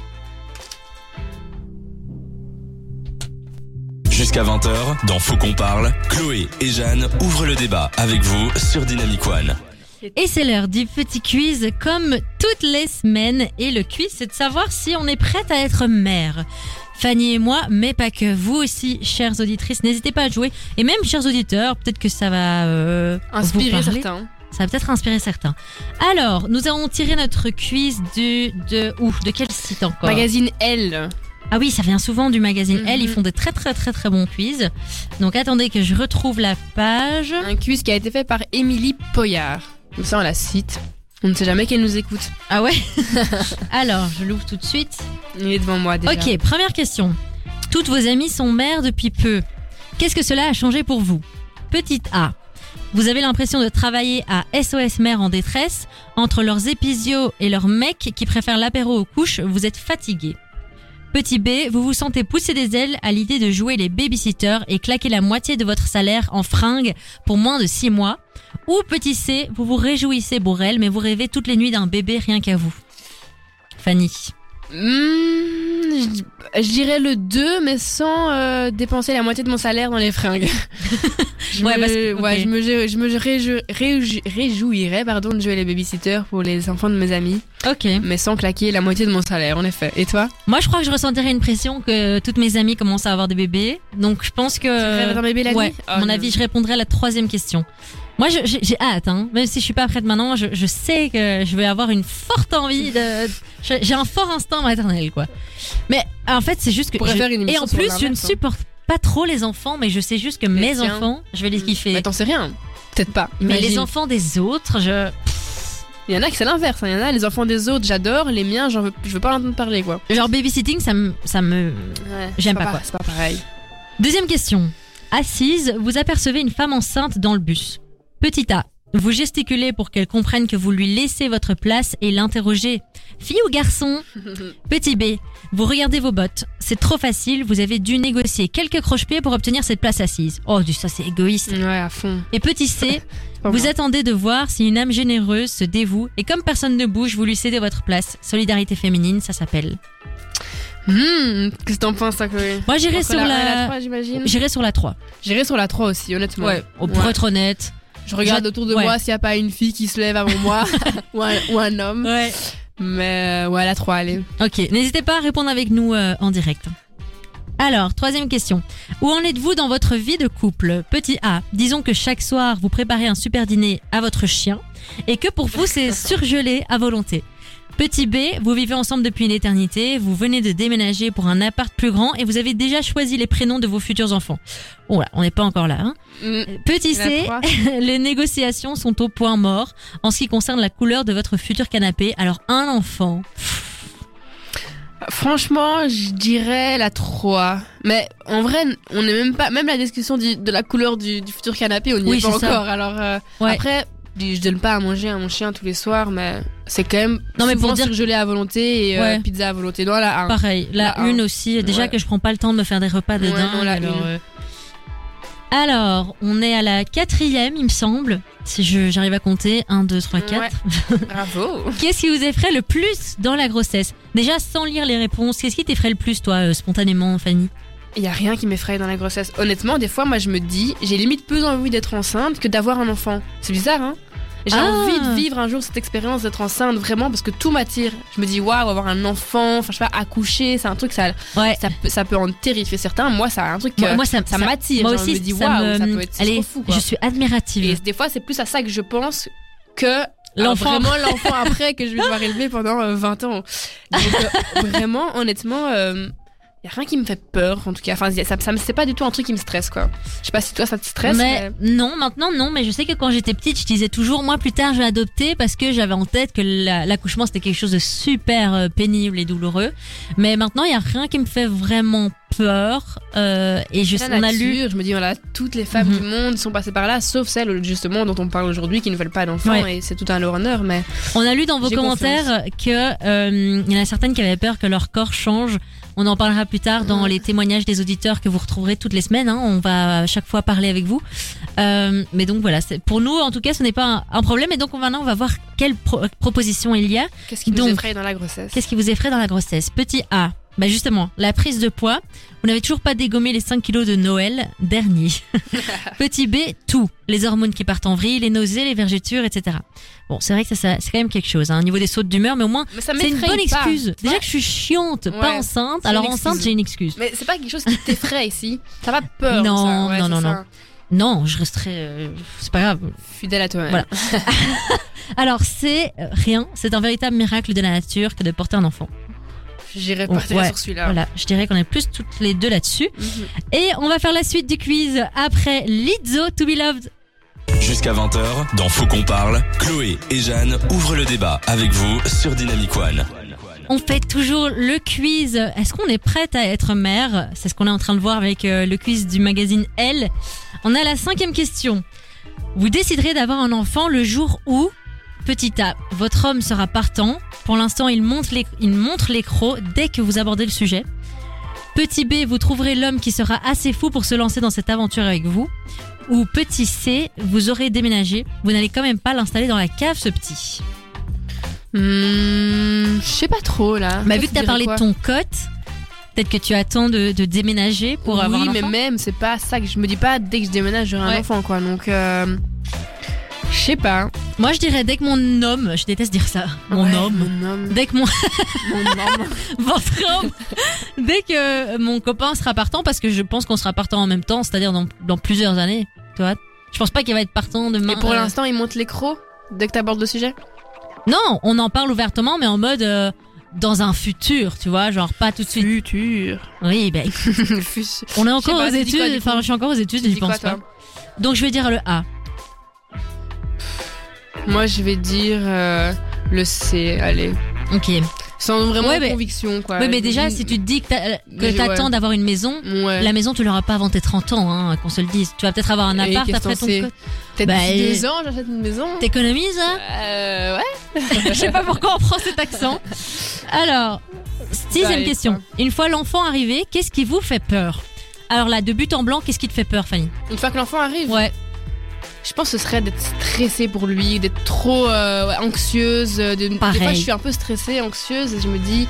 Jusqu'à 20h, dans Faut qu'on parle, Chloé et Jeanne ouvrent le débat avec vous sur Dynamic One. Et c'est l'heure du petit quiz comme toutes les semaines. Et le quiz, c'est de savoir si on est prête à être mère. Fanny et moi, mais pas que vous aussi, chères auditrices, n'hésitez pas à jouer. Et même chers auditeurs, peut-être que ça va euh, Inspirer certains. Ça va peut-être inspirer certains. Alors, nous avons tiré notre quiz de de où De quel site encore? Magazine L. Ah oui, ça vient souvent du magazine Mhm. Elle. Ils font de très très très très bons quiz. Donc attendez que je retrouve la page. Un quiz qui a été fait par Émilie Poyard. Comme ça, on la cite. On ne sait jamais qu'elle nous écoute. Ah ouais [laughs] Alors, je l'ouvre tout de suite. Il est devant moi déjà. Ok, première question. Toutes vos amies sont mères depuis peu. Qu'est-ce que cela a changé pour vous Petite A. Vous avez l'impression de travailler à SOS Mère en détresse. Entre leurs épisios et leurs mecs qui préfèrent l'apéro aux couches, vous êtes fatigué. Petit B, vous vous sentez pousser des ailes à l'idée de jouer les babysitters et claquer la moitié de votre salaire en fringues pour moins de 6 mois. Ou petit C, vous vous réjouissez pour elle, mais vous rêvez toutes les nuits d'un bébé rien qu'à vous. Fanny. Hmm, je, je dirais le 2, mais sans euh, dépenser la moitié de mon salaire dans les fringues. [laughs] je, Ouais, me, parce que- ouais, ok. je me, je, me réjou- réjou- réjouirais pardon, de jouer les babysitters pour les enfants de mes amis, Ok. mais sans claquer la moitié de mon salaire, en effet. Et toi? Moi, je crois que je ressentirais une pression que toutes mes amies commencent à avoir des bébés. Donc, je pense que. rêves d'un bébé la ouais, nuit? à Oh, mon non. avis, je répondrai à la troisième question. Moi, j'ai hâte, hein. Même si je suis pas prête maintenant, je, je sais que je vais avoir une forte envie de. J'ai un fort instinct maternel, quoi. Mais en fait, c'est juste que. je- faire une et en plus, je ne hein. supporte pas trop les enfants, mais je sais juste que mes tiens. enfants, je vais les kiffer. Mais t'en sais rien. Peut-être pas. mais les enfants des autres, je. Il y en a qui c'est l'inverse. hein. Il y en a les enfants des autres, j'adore. Les miens, veux, je veux pas en entendre parler, quoi. Genre babysitting, ça me. Ça me... J'aime c'est pas, pa- quoi. C'est pas pareil. Deuxième question. Assise, vous apercevez une femme enceinte dans le bus. Petit A. Vous gesticulez pour qu'elle comprenne que vous lui laissez votre place et l'interrogez. Fille ou garçon [laughs] Petit B. Vous regardez vos bottes. C'est trop facile, vous avez dû négocier quelques croche-pieds pour obtenir cette place assise. Oh, du ça c'est égoïste. Ouais, à fond. Et petit C. [laughs] Vous moi. attendez de voir si une âme généreuse se dévoue et comme personne ne bouge, vous lui cédez votre place. Solidarité féminine, ça s'appelle. Hmm, Qu'est-ce que t'en penses, ça, Chloé Moi j'irai sur la, un et la... la 3, j'imagine. J'irai sur la 3. J'irai sur la 3 aussi, honnêtement. Oh, pour Ouais. être honnête. Je regarde Je- autour de ouais. moi s'il n'y a pas une fille qui se lève avant moi [laughs] ou, un, ou un homme. Ouais. Mais euh, ouais, la 3, allez. Ok, n'hésitez pas à répondre avec nous euh, en direct. Alors, troisième question. Où en êtes-vous dans votre vie de couple? Petit A, disons que chaque soir, vous préparez un super dîner à votre chien et que pour vous, c'est [laughs] surgelé à volonté? Petit B, vous vivez ensemble depuis une éternité, vous venez de déménager pour un appart plus grand et vous avez déjà choisi les prénoms de vos futurs enfants. Bon là, on n'est pas encore là. Hein Hmm, Petit C, 3. [laughs] les négociations sont au point mort en ce qui concerne la couleur de votre futur canapé. Alors un enfant, Franchement, je dirais la 3. Mais en vrai, on n'est même pas. Même la discussion du- de la couleur du, du futur canapé, on n'y Oui, est pas encore. Alors euh, Ouais. après, je donne pas à manger à mon chien tous les soirs, mais c'est quand même Non, mais pour dire- surgelé à volonté et euh, pizza à volonté. Non, la 1. Pareil, la La un. une aussi. Déjà Ouais. que je prends pas le temps de me faire des repas de Ouais, dingue, non, la alors, une. euh. Alors, on est à la quatrième, il me semble. Si je j'arrive à compter, 1, 2, 3, 4. Bravo. Qu'est-ce qui vous effraie le plus dans la grossesse? Déjà, sans lire les réponses, qu'est-ce qui t'effraie le plus, toi, euh, spontanément, Fanny? Il y a rien qui m'effraie dans la grossesse. Honnêtement, des fois, moi, je me dis, j'ai limite plus envie d'être enceinte que d'avoir un enfant. C'est bizarre, hein? J'ai Ah. envie de vivre un jour cette expérience d'être enceinte, vraiment, parce que tout m'attire. Je me dis, waouh, avoir un enfant, enfin, je sais pas, accoucher, c'est un truc, ça, Ouais. ça, peut, ça peut en terrifier certains. Moi, c'est un truc, Moi, euh, moi, ça, ça m'attire. Moi aussi, je me dis, ça waouh, me- ça peut être Allez, fou, quoi. je suis admirative. Et des fois, c'est plus à ça que je pense que L'enfant. alors, vraiment l'enfant après que je vais devoir élever pendant euh, 20 ans. Donc, euh, [laughs] vraiment, honnêtement, y a rien qui me fait peur, en tout cas. Enfin, ça, ça me- c'est pas du tout un truc qui me stresse, quoi. Je sais pas si toi, ça te stresse. mais non, maintenant non, mais je sais que quand j'étais petite, je disais toujours moi plus tard je vais adopter parce que j'avais en tête que la- l'accouchement c'était quelque chose de super euh, pénible et douloureux. Mais maintenant il y a rien qui me fait vraiment peur euh, et je on a lu je me dis, voilà, toutes les femmes Mhm. du monde sont passées par là, sauf celles, justement, dont on parle aujourd'hui, qui ne veulent pas d'enfants, Ouais. et c'est tout un leur honneur, mais. on a lu dans vos commentaires que euh, il y en a certaines qui avaient peur que leur corps change. On en parlera plus tard dans les témoignages des auditeurs que vous retrouverez toutes les semaines. hein. On va à chaque fois parler avec vous. Euh, mais donc voilà, pour nous en tout cas, ce n'est pas un, un problème. Et donc maintenant, on va voir quelle pro- proposition il y a. Qu'est-ce qui Donc, nous effraie dans la grossesse? Qu'est-ce qui vous effraie dans la grossesse? Petit A. Bah justement, la prise de poids. Vous n'avez toujours pas dégommé les 5 kilos de Noël dernier. [laughs] Petit B, tout. Les hormones qui partent en vrille, les nausées, les vergetures, etc. Bon, c'est vrai que ça, ça- c'est quand même quelque chose. Hein, au niveau des sautes d'humeur, mais au moins, c'est une bonne pas. excuse. Déjà que je suis chiante, pas enceinte. Alors enceinte, j'ai une excuse. Mais c'est pas quelque chose qui t'effraie ici. T'as pas peur Non, ça. Ouais, non, non, ça. non. Non, je resterai. euh, c'est pas grave. Fidèle à toi. Voilà. [laughs] Alors c'est euh, rien. C'est un véritable miracle de la nature que de porter un enfant. J'irai partir ouais, sur celui-là. Voilà, je dirais qu'on est plus toutes les deux là-dessus. Mhm. Et on va faire la suite du quiz après Lizzo To Be Loved. Jusqu'à 20h, dans Faut qu'on parle, Chloé et Jeanne ouvrent le débat avec vous sur Dynamic One. On fait toujours le quiz. Est-ce qu'on est prête à être mère? C'est ce qu'on est en train de voir avec euh, le quiz du magazine Elle. On a la cinquième question. Vous déciderez d'avoir un enfant le jour où, petit A, votre homme sera partant. Pour l'instant, il monte les- il montre l'écro dès que vous abordez le sujet. Petit B, vous trouverez l'homme qui sera assez fou pour se lancer dans cette aventure avec vous. Ou petit C, vous aurez déménagé. Vous n'allez quand même pas l'installer dans la cave, ce petit. Hmm, je sais pas trop là. Bah, Toi, vu que t'as parlé de ton cote, peut-être que tu attends de, de déménager pour oui, avoir un mais enfant. même, c'est pas ça que je me dis pas dès que je déménage, j'aurai Ouais. un enfant quoi. Donc, euh, je sais pas. Moi, je dirais dès que mon homme, je déteste dire ça, mon Ouais, homme, Mon homme. dès que mon, [laughs] mon homme. [laughs] votre homme, dès que mon copain sera partant, parce que je pense qu'on sera partant en même temps, c'est-à-dire dans, dans plusieurs années, tu vois. Je pense pas qu'il va être partant demain. Et pour euh, l'instant, il monte l'écro dès que t'abordes le sujet? Non, on en parle ouvertement, mais en mode euh, dans un futur, tu vois, genre pas tout de suite. Futur. Oui, ben [laughs] on est Je encore pas, aux quoi, études. Enfin, je suis encore aux études, quoi, pense pas. Donc je vais dire le A. Moi, je vais dire euh, le C. Allez. Ok. Sans vraiment Ouais, mais- conviction quoi. oui, mais déjà, si tu te dis que t'as- que Mais t'attends ouais. d'avoir une maison, Ouais. La maison, tu l'auras pas avant tes 30 ans, hein, qu'on se le dise. Tu vas peut-être avoir un Et appart après ton. Peut-être Bah, deux ans, j'achète une maison. T'économises, hein Euh, ouais. [laughs] Je sais pas pourquoi on prend cet accent. Alors, sixième question. Une fois l'enfant arrivé, qu'est-ce qui vous fait peur? Alors là, de but en blanc, qu'est-ce qui te fait peur, Fanny? Une fois que l'enfant arrive, Ouais. Je pense que ce serait d'être stressée pour lui, d'être trop euh, anxieuse. De... Des fois, Pareil. je suis un peu stressée, anxieuse, et je me dis.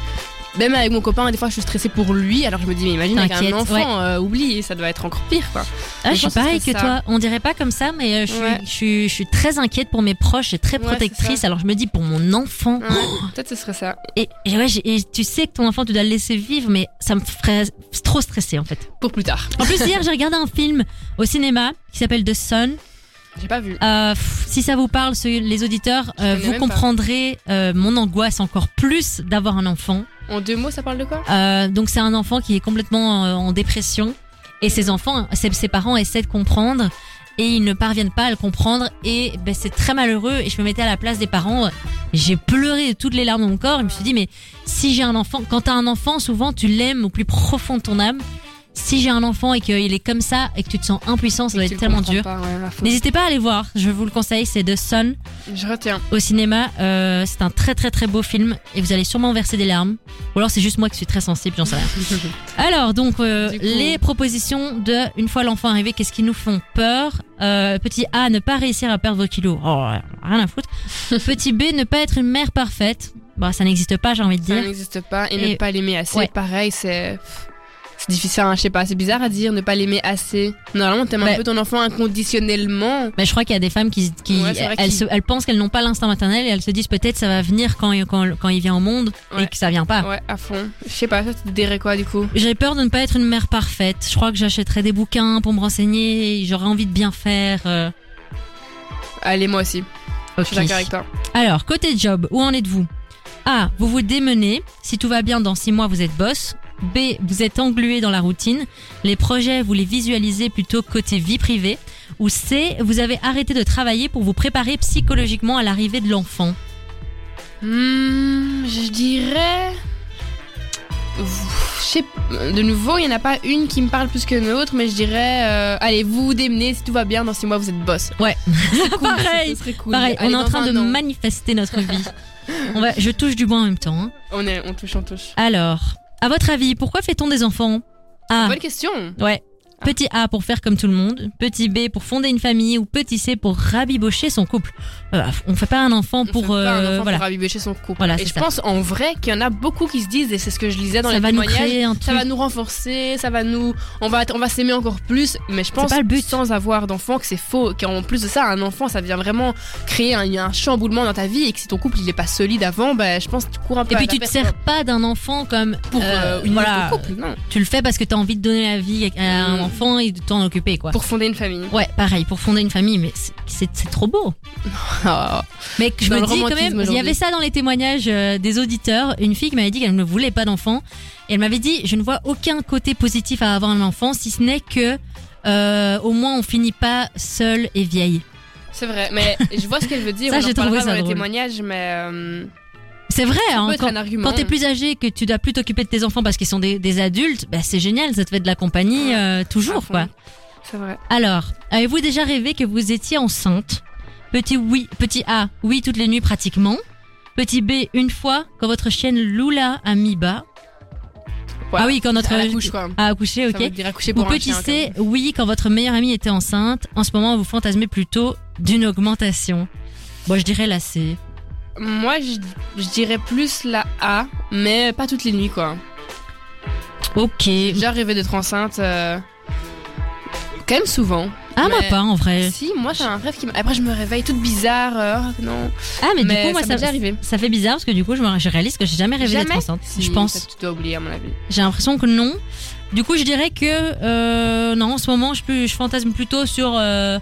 Même avec mon copain, des fois, je suis stressée pour lui. Alors je me dis, mais imagine avec un enfant, ouais. euh, oublie, ça doit être encore pire, quoi. Ah, je suis pareil que ça. toi. On dirait pas comme ça, mais euh, je, suis, Ouais. je, suis, je suis très inquiète pour mes proches et très protectrice. Alors je me dis pour mon enfant. Ouais, Peut-être ce serait ça. Et, et ouais, et tu sais que ton enfant, tu dois le laisser vivre, mais ça me ferait trop stresser en fait. Pour plus tard. En plus, hier, j'ai regardé un film au cinéma qui s'appelle The Sun. J'ai pas vu. Euh, pff, si ça vous parle, les auditeurs, Je euh, connais vous même pas. comprendrez euh, mon angoisse encore plus d'avoir un enfant. En deux mots, ça parle de quoi? Euh, donc c'est un enfant qui est complètement euh, en dépression et ses enfants, ses, ses parents essaient de comprendre et ils ne parviennent pas à le comprendre et ben, c'est très malheureux et je me mettais à la place des parents. J'ai pleuré de toutes les larmes de mon corps. Je me suis dit mais si j'ai un enfant, quand t'as un enfant, souvent tu l'aimes au plus profond de ton âme. Si j'ai un enfant et qu'il est comme ça et que tu te sens impuissant, ça doit être le tellement dur. ouais. N'hésitez pas à aller voir, je vous le conseille, c'est The Sun Je retiens. au cinéma. Euh, c'est un très très très beau film et vous allez sûrement verser des larmes. Ou alors c'est juste moi qui suis très sensible, j'en sais rien. [laughs] Alors donc euh, coup- les propositions de une fois l'enfant arrivé, qu'est-ce qui nous font peur? Euh, Petit A, ne pas réussir à perdre vos kilos. Oh, rien à foutre. [laughs] Petit B, ne pas être une mère parfaite. Bah ça n'existe pas, j'ai envie de Ça dire. n'existe pas. Et, Et- ne pas l'aimer assez, Ouais. pareil, c'est. C'est difficile, hein, je sais pas, c'est bizarre à dire, ne pas l'aimer assez. Normalement, t'aimes Ouais. un peu ton enfant inconditionnellement. Mais je crois qu'il y a des femmes qui, qui Ouais, elles, se- elles pensent qu'elles n'ont pas l'instinct maternel et elles se disent peut-être ça va venir quand, il- quand, quand il vient au monde et que ça vient pas. Ouais, à fond. Je sais pas, ça te dirais quoi du coup? J'ai peur de ne pas être une mère parfaite. Je crois que j'achèterai des bouquins pour me renseigner. J'aurais envie de bien faire. euh. Allez, moi aussi. Je Ok. suis d'accord avec toi. Alors, côté job, où en êtes-vous? A. Vous vous démenez. Si tout va bien, dans six mois, vous êtes boss. B. Vous êtes englué dans la routine. Les projets, vous les visualisez plutôt côté vie privée. Ou C. Vous avez arrêté de travailler pour vous préparer psychologiquement à l'arrivée de l'enfant. Hmm, je dirais. Je sais de nouveau, il n'y en a pas une qui me parle plus que l'autre, mais je dirais, euh, allez, vous vous démenez, si tout va bien, dans six mois vous êtes boss. Ouais. [laughs] Cool, Pareil, ça, cool. Pareil, Allez, on est en train de an. manifester notre vie. [laughs] On va, je touche du bois en même temps. hein. On, est, on touche, on touche. Alors, à votre avis, pourquoi fait-on des enfants? A. Bonne question. Ouais. Petit A pour faire comme tout le monde, petit B pour fonder une famille ou petit C pour rabibocher son couple. Euh, on fait pas un enfant On pour fait pas un euh, enfant voilà. pour rabibocher son couple. Voilà, et je ça. pense en vrai qu'il y en a beaucoup qui se disent, et c'est ce que je lisais dans ça les va nous témoignages, créer un ça va nous renforcer, ça va nous, on va, on va s'aimer encore plus. Mais je pense pas le but. sans avoir d'enfant que c'est faux. Qu'en plus de ça, un enfant, ça vient vraiment créer un, chamboulement dans ta vie et que si ton couple il est pas solide avant, ben je pense que tu cours un peu. Et puis tu te sers pas d'un enfant comme pour euh, euh, une voilà, couple, non. tu le fais parce que tu as envie de donner la vie à un Ouais, enfant et de t'en occuper, quoi. Pour fonder une famille. Ouais, pareil, pour fonder une famille, mais c'est- trop beau. Ah. [laughs] Mais je Dans me dis quand même, il y avait ça dans les témoignages euh, des auditeurs. Une fille qui m'avait dit qu'elle ne voulait pas d'enfant. Et elle m'avait dit, je ne vois aucun côté positif à avoir un enfant, si ce n'est que euh, au moins on finit pas seul et vieille. C'est vrai, mais je vois ce qu'elle veut dire. Ça, on en j'ai trouvé parlera ça dans les drôle. témoignages, mais euh, C'est vrai, hein, quand, quand t'es plus âgé, que tu dois plus t'occuper de tes enfants parce qu'ils sont des, des adultes, bah, c'est génial, ça te fait de la compagnie euh, toujours, quoi. C'est vrai. Alors, avez-vous déjà rêvé que vous étiez enceinte? Petit oui, petit A, oui toutes les nuits pratiquement. Petit B, une fois quand votre chienne Lula a mis bas. Ouais. Ah oui, quand notre À la couche, quoi. a accouché, ok. accoucher Ou pour un petit chien, C, oui quand votre meilleure amie était enceinte. En ce moment, vous fantasmez plutôt d'une augmentation. Bon, je dirais la C. Moi, je, je dirais plus la A, mais pas toutes les nuits, quoi. Ok. J'ai rêvé d'être enceinte. euh, Quand même souvent. Ah, moi pas en vrai. Si, moi j'ai un rêve qui. m- Après, je me réveille toute bizarre. euh, non. Ah, mais, du coup, moi, ça ça, m'est déjà arrivé. ça fait bizarre parce que du coup, je, me, je réalise que j'ai jamais rêvé d'être Jamais enceinte. Si, je pense. tu dois oublier, à mon avis. J'ai l'impression que non. Du coup, je dirais que euh, non, en ce moment, je fantasme plutôt sur euh,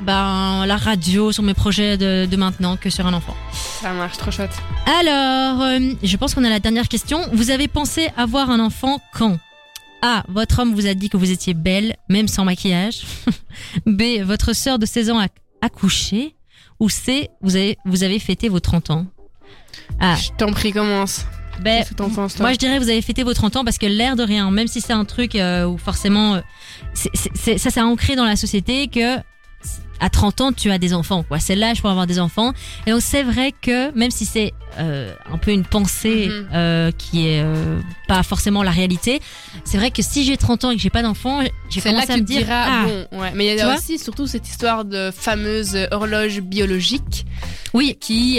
ben, la radio, sur mes projets de, de maintenant que sur un enfant. Ça marche, trop chouette. Alors, euh, je pense qu'on a la dernière question. Vous avez pensé avoir un enfant quand? A. Votre homme vous a dit que vous étiez belle, même sans maquillage. [laughs] B. Votre sœur de 16 ans a accouché. Ou C. Vous avez, vous avez fêté vos 30 ans. Ah, Je t'en prie, commence. ben, toi? moi, je dirais que vous avez fêté vos 30 ans parce que l'air de rien, même si c'est un truc euh, où forcément, euh, c'est- c'est- ça s'est ancré dans la société que à 30 ans, tu as des enfants. quoi. C'est l'âge pour avoir des enfants. Et donc, c'est vrai que même si c'est euh, un peu une pensée Mhm. euh, qui est euh, pas forcément la réalité, c'est vrai que si j'ai 30 ans et que j'ai pas d'enfant, j'ai là commencé que à me dire diras, ah, bon, ouais. Mais il y a aussi surtout cette histoire de fameuse horloge biologique oui, qui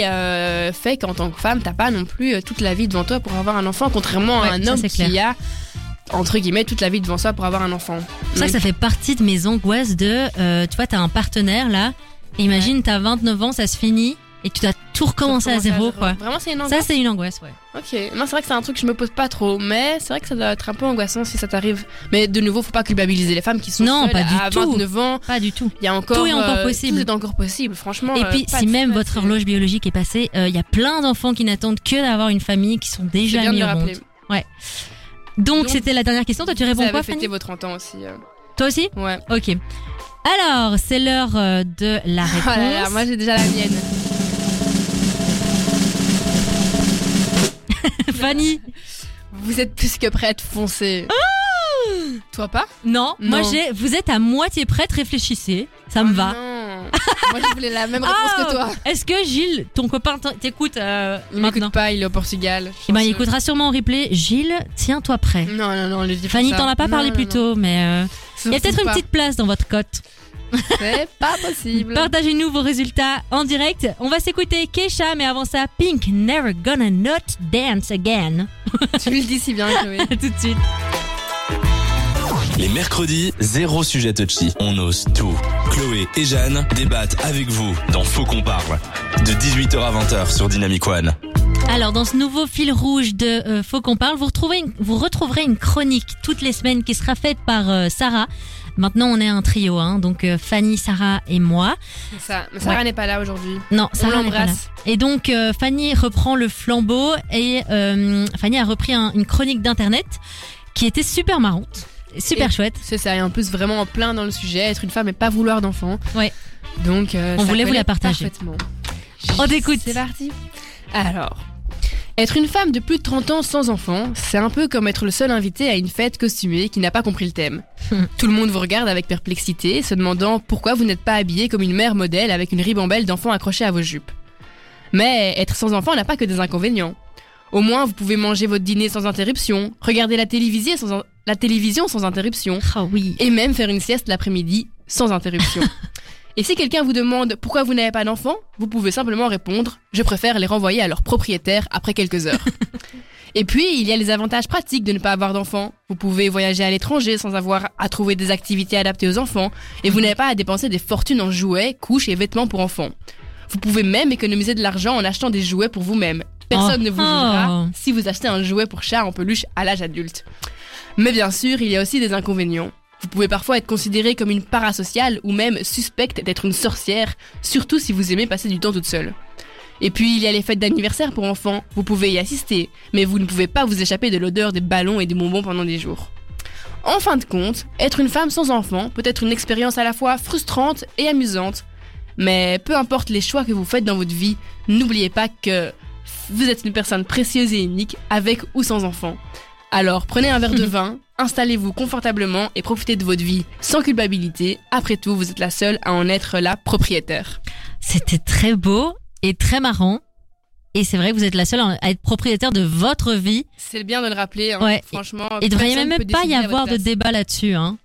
fait qu'en tant que femme, t'as pas non plus toute la vie devant toi pour avoir un enfant, contrairement Ouais, à un homme qui a, entre guillemets, toute la vie devant soi pour avoir un enfant. C'est ça que ça fait partie de mes angoisses de, euh, tu vois, t'as un partenaire là, et imagine t'as 29 ans, ça se finit, et tu dois tout recommencer à zéro, quoi. Vraiment, c'est une Ça, angoisse. c'est une angoisse, ouais. Ok, non, c'est vrai que c'est un truc que je me pose pas trop, mais c'est vrai que ça doit être un peu angoissant si ça t'arrive. Mais de nouveau, faut pas culpabiliser les femmes qui sont Non, seules pas du à tout. 29 ans. Pas du tout. Il y a encore Tout est encore euh, possible. Tout est encore possible, franchement. Et euh, puis, si de même votre horloge biologique est passée, euh, il y a plein d'enfants qui n'attendent que d'avoir une famille, qui sont déjà bien de mis le au monde. Donc, Donc, c'était la dernière question. Toi, tu réponds avez quoi, fêté Fanny vos 30 ans aussi. euh. Toi aussi Ouais. Ok. Alors, c'est l'heure euh, de la [laughs] Oh là là, réponse. moi j'ai déjà la mienne. [laughs] Fanny Vous êtes plus que prête, foncez. Toi pas? Non, moi Non. j'ai. Vous êtes à moitié prête, réfléchissez. Ça me Oh va. [laughs] Moi je voulais la même réponse Ah, que toi. Est-ce que Gilles, ton copain, t- t'écoute euh, Il maintenant m'écoute pas, il est au Portugal. Eh ben, il écoutera sûrement en replay. Gilles, tiens-toi prêt. Non, non, non, le dis pas Fanny, ça. t'en as pas Non, parlé non, plus non. tôt, mais euh, il y a Surtout peut-être une pas. petite place dans votre cote. C'est pas possible. [laughs] Partagez-nous vos résultats en direct. On va s'écouter Keisha, mais avant ça, Pink, Never Gonna Not Dance Again. tu le dis si bien, Chloé. À [laughs] tout de suite. Les mercredis, zéro sujet touchy. On ose tout. Chloé et Jeanne débattent avec vous dans Faux qu'on parle. De 18h à 20h sur Dynamic One. Alors, dans ce nouveau fil rouge de euh, Faut qu'on parle, vous, retrouvez une- vous retrouverez une chronique toutes les semaines qui sera faite par euh, Sarah. Maintenant, on est un trio, hein, donc euh, Fanny, Sarah et moi. C'est ça. Mais Sarah n'est pas là aujourd'hui. Non, On Sarah n'est pas là. l'embrasse. Et donc, euh, Fanny reprend le flambeau et euh, Fanny a repris un- une chronique d'internet qui était super marrante, super Et- chouette. C'est ça, et en plus vraiment en plein dans le sujet, être une femme et pas vouloir d'enfant. Ouais. Donc, euh, On voulait vous la partager. Parfaitement. On t'écoute. C'est parti. Alors, être une femme de plus de 30 ans sans enfant, c'est un peu comme être le seul invité à une fête costumée qui n'a pas compris le thème. Hmm. Tout le monde vous regarde avec perplexité, se demandant pourquoi vous n'êtes pas habillée comme une mère modèle avec une ribambelle d'enfants accrochée à vos jupes. Mais être sans enfant n'a pas que des inconvénients. Au moins, vous pouvez manger votre dîner sans interruption, regarder la télévision sans, la télévision sans interruption, Ah oui. et même faire une sieste l'après-midi sans interruption. [laughs] et si quelqu'un vous demande pourquoi vous n'avez pas d'enfants, vous pouvez simplement répondre Je préfère les renvoyer à leur propriétaire après quelques heures. [laughs] et puis, il y a les avantages pratiques de ne pas avoir d'enfants. Vous pouvez voyager à l'étranger sans avoir à trouver des activités adaptées aux enfants, et vous n'avez pas à dépenser des fortunes en jouets, couches et vêtements pour enfants. Vous pouvez même économiser de l'argent en achetant des jouets pour vous-même. Personne Oh. ne vous jugera Oh. si vous achetez un jouet pour chat en peluche à l'âge adulte. Mais bien sûr, il y a aussi des inconvénients. Vous pouvez parfois être considéré comme une parasociale ou même suspecte d'être une sorcière, surtout si vous aimez passer du temps toute seule. Et puis il y a les fêtes d'anniversaire pour enfants, vous pouvez y assister, mais vous ne pouvez pas vous échapper de l'odeur des ballons et des bonbons pendant des jours. En fin de compte, être une femme sans enfant peut être une expérience à la fois frustrante et amusante. Mais peu importe les choix que vous faites dans votre vie, n'oubliez pas que vous êtes une personne précieuse et unique, avec ou sans enfant. Alors prenez un verre de vin, [laughs] installez-vous confortablement et profitez de votre vie sans culpabilité. Après tout, vous êtes la seule à en être la propriétaire. C'était très beau et très marrant. Et c'est vrai que vous êtes la seule à être propriétaire de votre vie. C'est bien de le rappeler, hein, Ouais. franchement. Il devrait même pas y avoir de débat là-dessus, hein.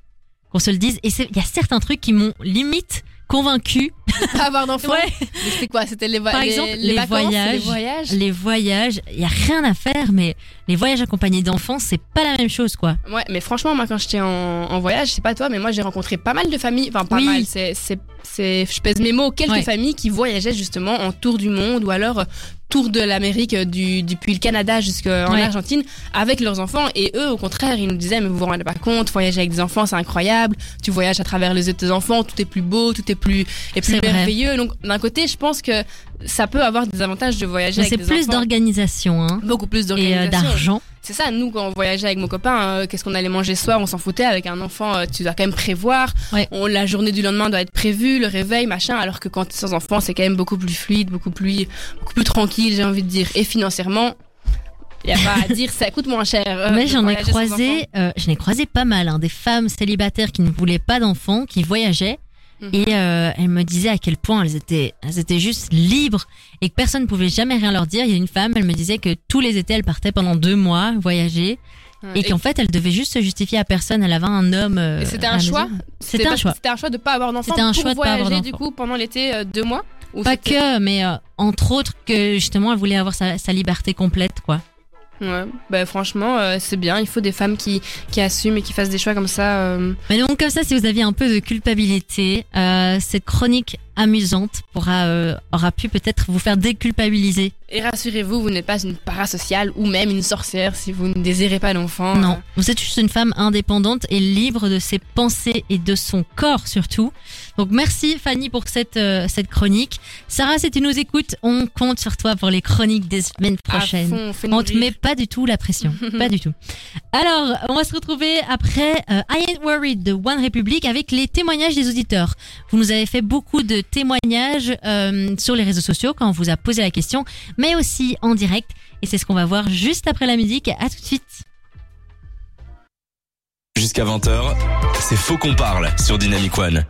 Qu'on se le dise. Et il y a certains trucs qui m'ont limite convaincu. Pas [laughs] avoir d'enfant. Ouais. Quoi? C'était les, Par les- exemple, les, les vacances, voyages. les voyages? Les voyages, il y a rien à faire, mais les voyages accompagnés d'enfants, c'est pas la même chose, quoi. Ouais, mais franchement, moi, quand j'étais en, en voyage, sais pas toi, mais moi, j'ai rencontré pas mal de familles. Enfin, pas Oui. mal. C'est, c'est, c'est, je pèse mes mots. Quelques Ouais. familles qui voyageaient justement en tour du monde ou alors euh, tour de l'Amérique, euh, du, depuis le Canada jusqu'en Ouais. Argentine, avec leurs enfants. Et eux, au contraire, ils nous disaient, mais vous vous rendez pas compte, voyager avec des enfants, c'est incroyable. Tu voyages à travers les yeux de tes enfants, tout est plus beau, tout est plus, est plus C'est vrai. merveilleux. Donc, d'un côté, je pense que ça peut avoir des avantages de voyager Mais avec c'est plus d'organisation, hein. Beaucoup plus Et d'organisation. euh, d'argent. C'est ça, nous quand on voyageait avec mon copain, euh, qu'est-ce qu'on allait manger soir, on s'en foutait avec un enfant, euh, tu dois quand même prévoir. Ouais. On, la journée du lendemain doit être prévue, le réveil, machin, alors que quand t'es sans enfant, c'est quand même beaucoup plus fluide, beaucoup plus, beaucoup plus tranquille, j'ai envie de dire. Et financièrement, il y a pas à [laughs] dire, ça coûte moins cher. euh, Mais j'en ai croisé, euh, j'en ai croisé pas mal, hein, des femmes célibataires qui ne voulaient pas d'enfants, qui voyageaient. Mhm. Et euh, elles me disaient à quel point elles étaient, elles étaient juste libres et que personne ne pouvait jamais rien leur dire. Il y a une femme, elle me disait que tous les étés, elle partait pendant deux mois voyager Ouais. et qu'en fait, elle devait juste se justifier à personne. Elle avait un homme. euh, c'était un choix? C'était un choix. C'était un choix de pas avoir d'enfant C'était un pour choix de pas voyager avoir du coup pendant l'été euh, deux mois? Ou Pas que, mais euh, entre autres que justement, elle voulait avoir sa, sa liberté complète, quoi. Ouais, bah franchement, euh, c'est bien. Il faut des femmes qui, qui assument et qui fassent des choix comme ça. euh, Mais donc comme ça, si vous aviez un peu de culpabilité, euh, cette chronique amusante pourra euh, aura pu peut-être vous faire déculpabiliser. Et rassurez-vous, vous n'êtes pas une parasociale ou même une sorcière si vous ne désirez pas d'enfant. Non, vous êtes juste une femme indépendante et libre de ses pensées et de son corps surtout. Donc merci Fanny pour cette euh, cette chronique. Sarah, si tu nous écoutes, on compte sur toi pour les chroniques des semaines À prochaines. fond, fais-nous On te met pas du tout la pression, [laughs] pas du tout. Alors, on va se retrouver après euh, I Ain't Worried de One Republic avec les témoignages des auditeurs. Vous nous avez fait beaucoup de témoignages euh, sur les réseaux sociaux quand on vous a posé la question, mais aussi en direct. Et c'est ce qu'on va voir juste après la musique. À tout de suite. Jusqu'à 20h, c'est Faux qu'on parle sur Dynamic One.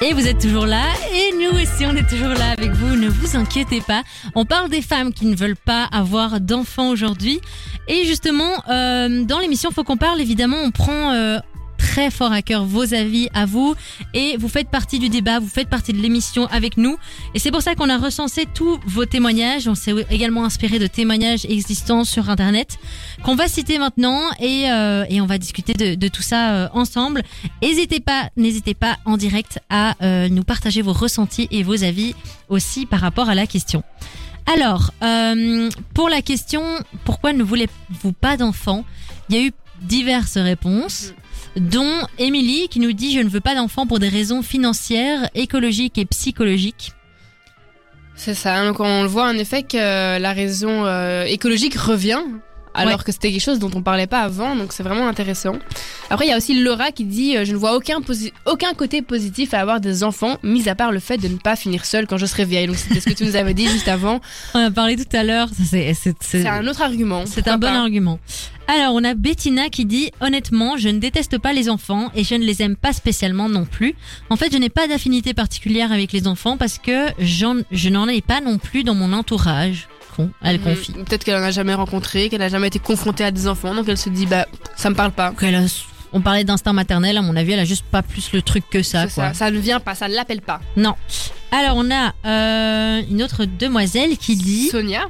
Et vous êtes toujours là, et nous aussi on est toujours là avec vous, ne vous inquiétez pas. On parle des femmes qui ne veulent pas avoir d'enfants aujourd'hui. Et justement, euh, dans l'émission Faut qu'on parle, évidemment, on prend euh, très fort à cœur vos avis à vous, et vous faites partie du débat, vous faites partie de l'émission avec nous. Et c'est pour ça qu'on a recensé tous vos témoignages, on s'est également inspiré de témoignages existants sur Internet, qu'on va citer maintenant, et, euh, et on va discuter de, tout ça euh, ensemble. N'hésitez pas, n'hésitez pas en direct à euh, nous partager vos ressentis et vos avis aussi par rapport à la question. Alors, pour la question, pourquoi ne voulez-vous pas d'enfants? Il y a eu diverses réponses, dont Émilie qui nous dit je ne veux pas d'enfants pour des raisons financières, écologiques et psychologiques. C'est ça. Donc on le voit en effet que la raison euh, écologique revient. Alors que c'était quelque chose dont on parlait pas avant, donc c'est vraiment intéressant. Après, il y a aussi Laura qui dit euh, Je ne vois aucun, posi- aucun côté positif à avoir des enfants, mis à part le fait de ne pas finir seule quand je serai vieille. Donc c'était ce que tu nous avais dit juste avant. [laughs] On a parlé tout à l'heure, ça, c'est- un autre argument. C'est un bon pas argument. Alors, on a Bettina qui dit Honnêtement, je ne déteste pas les enfants et je ne les aime pas spécialement non plus. En fait, je n'ai pas d'affinité particulière avec les enfants parce que j'en- je n'en ai pas non plus dans mon entourage. Con, elle Mhm. confie. Peut-être qu'elle en a jamais rencontré, qu'elle a jamais été confrontée à des enfants, donc elle se dit Bah, ça me parle pas. A- on parlait d'instinct maternel, à mon avis, elle a juste pas plus le truc que ça, quoi. ça, ça ne vient pas, ça ne l'appelle pas. Non. Alors, on a euh, une autre demoiselle qui dit Sonia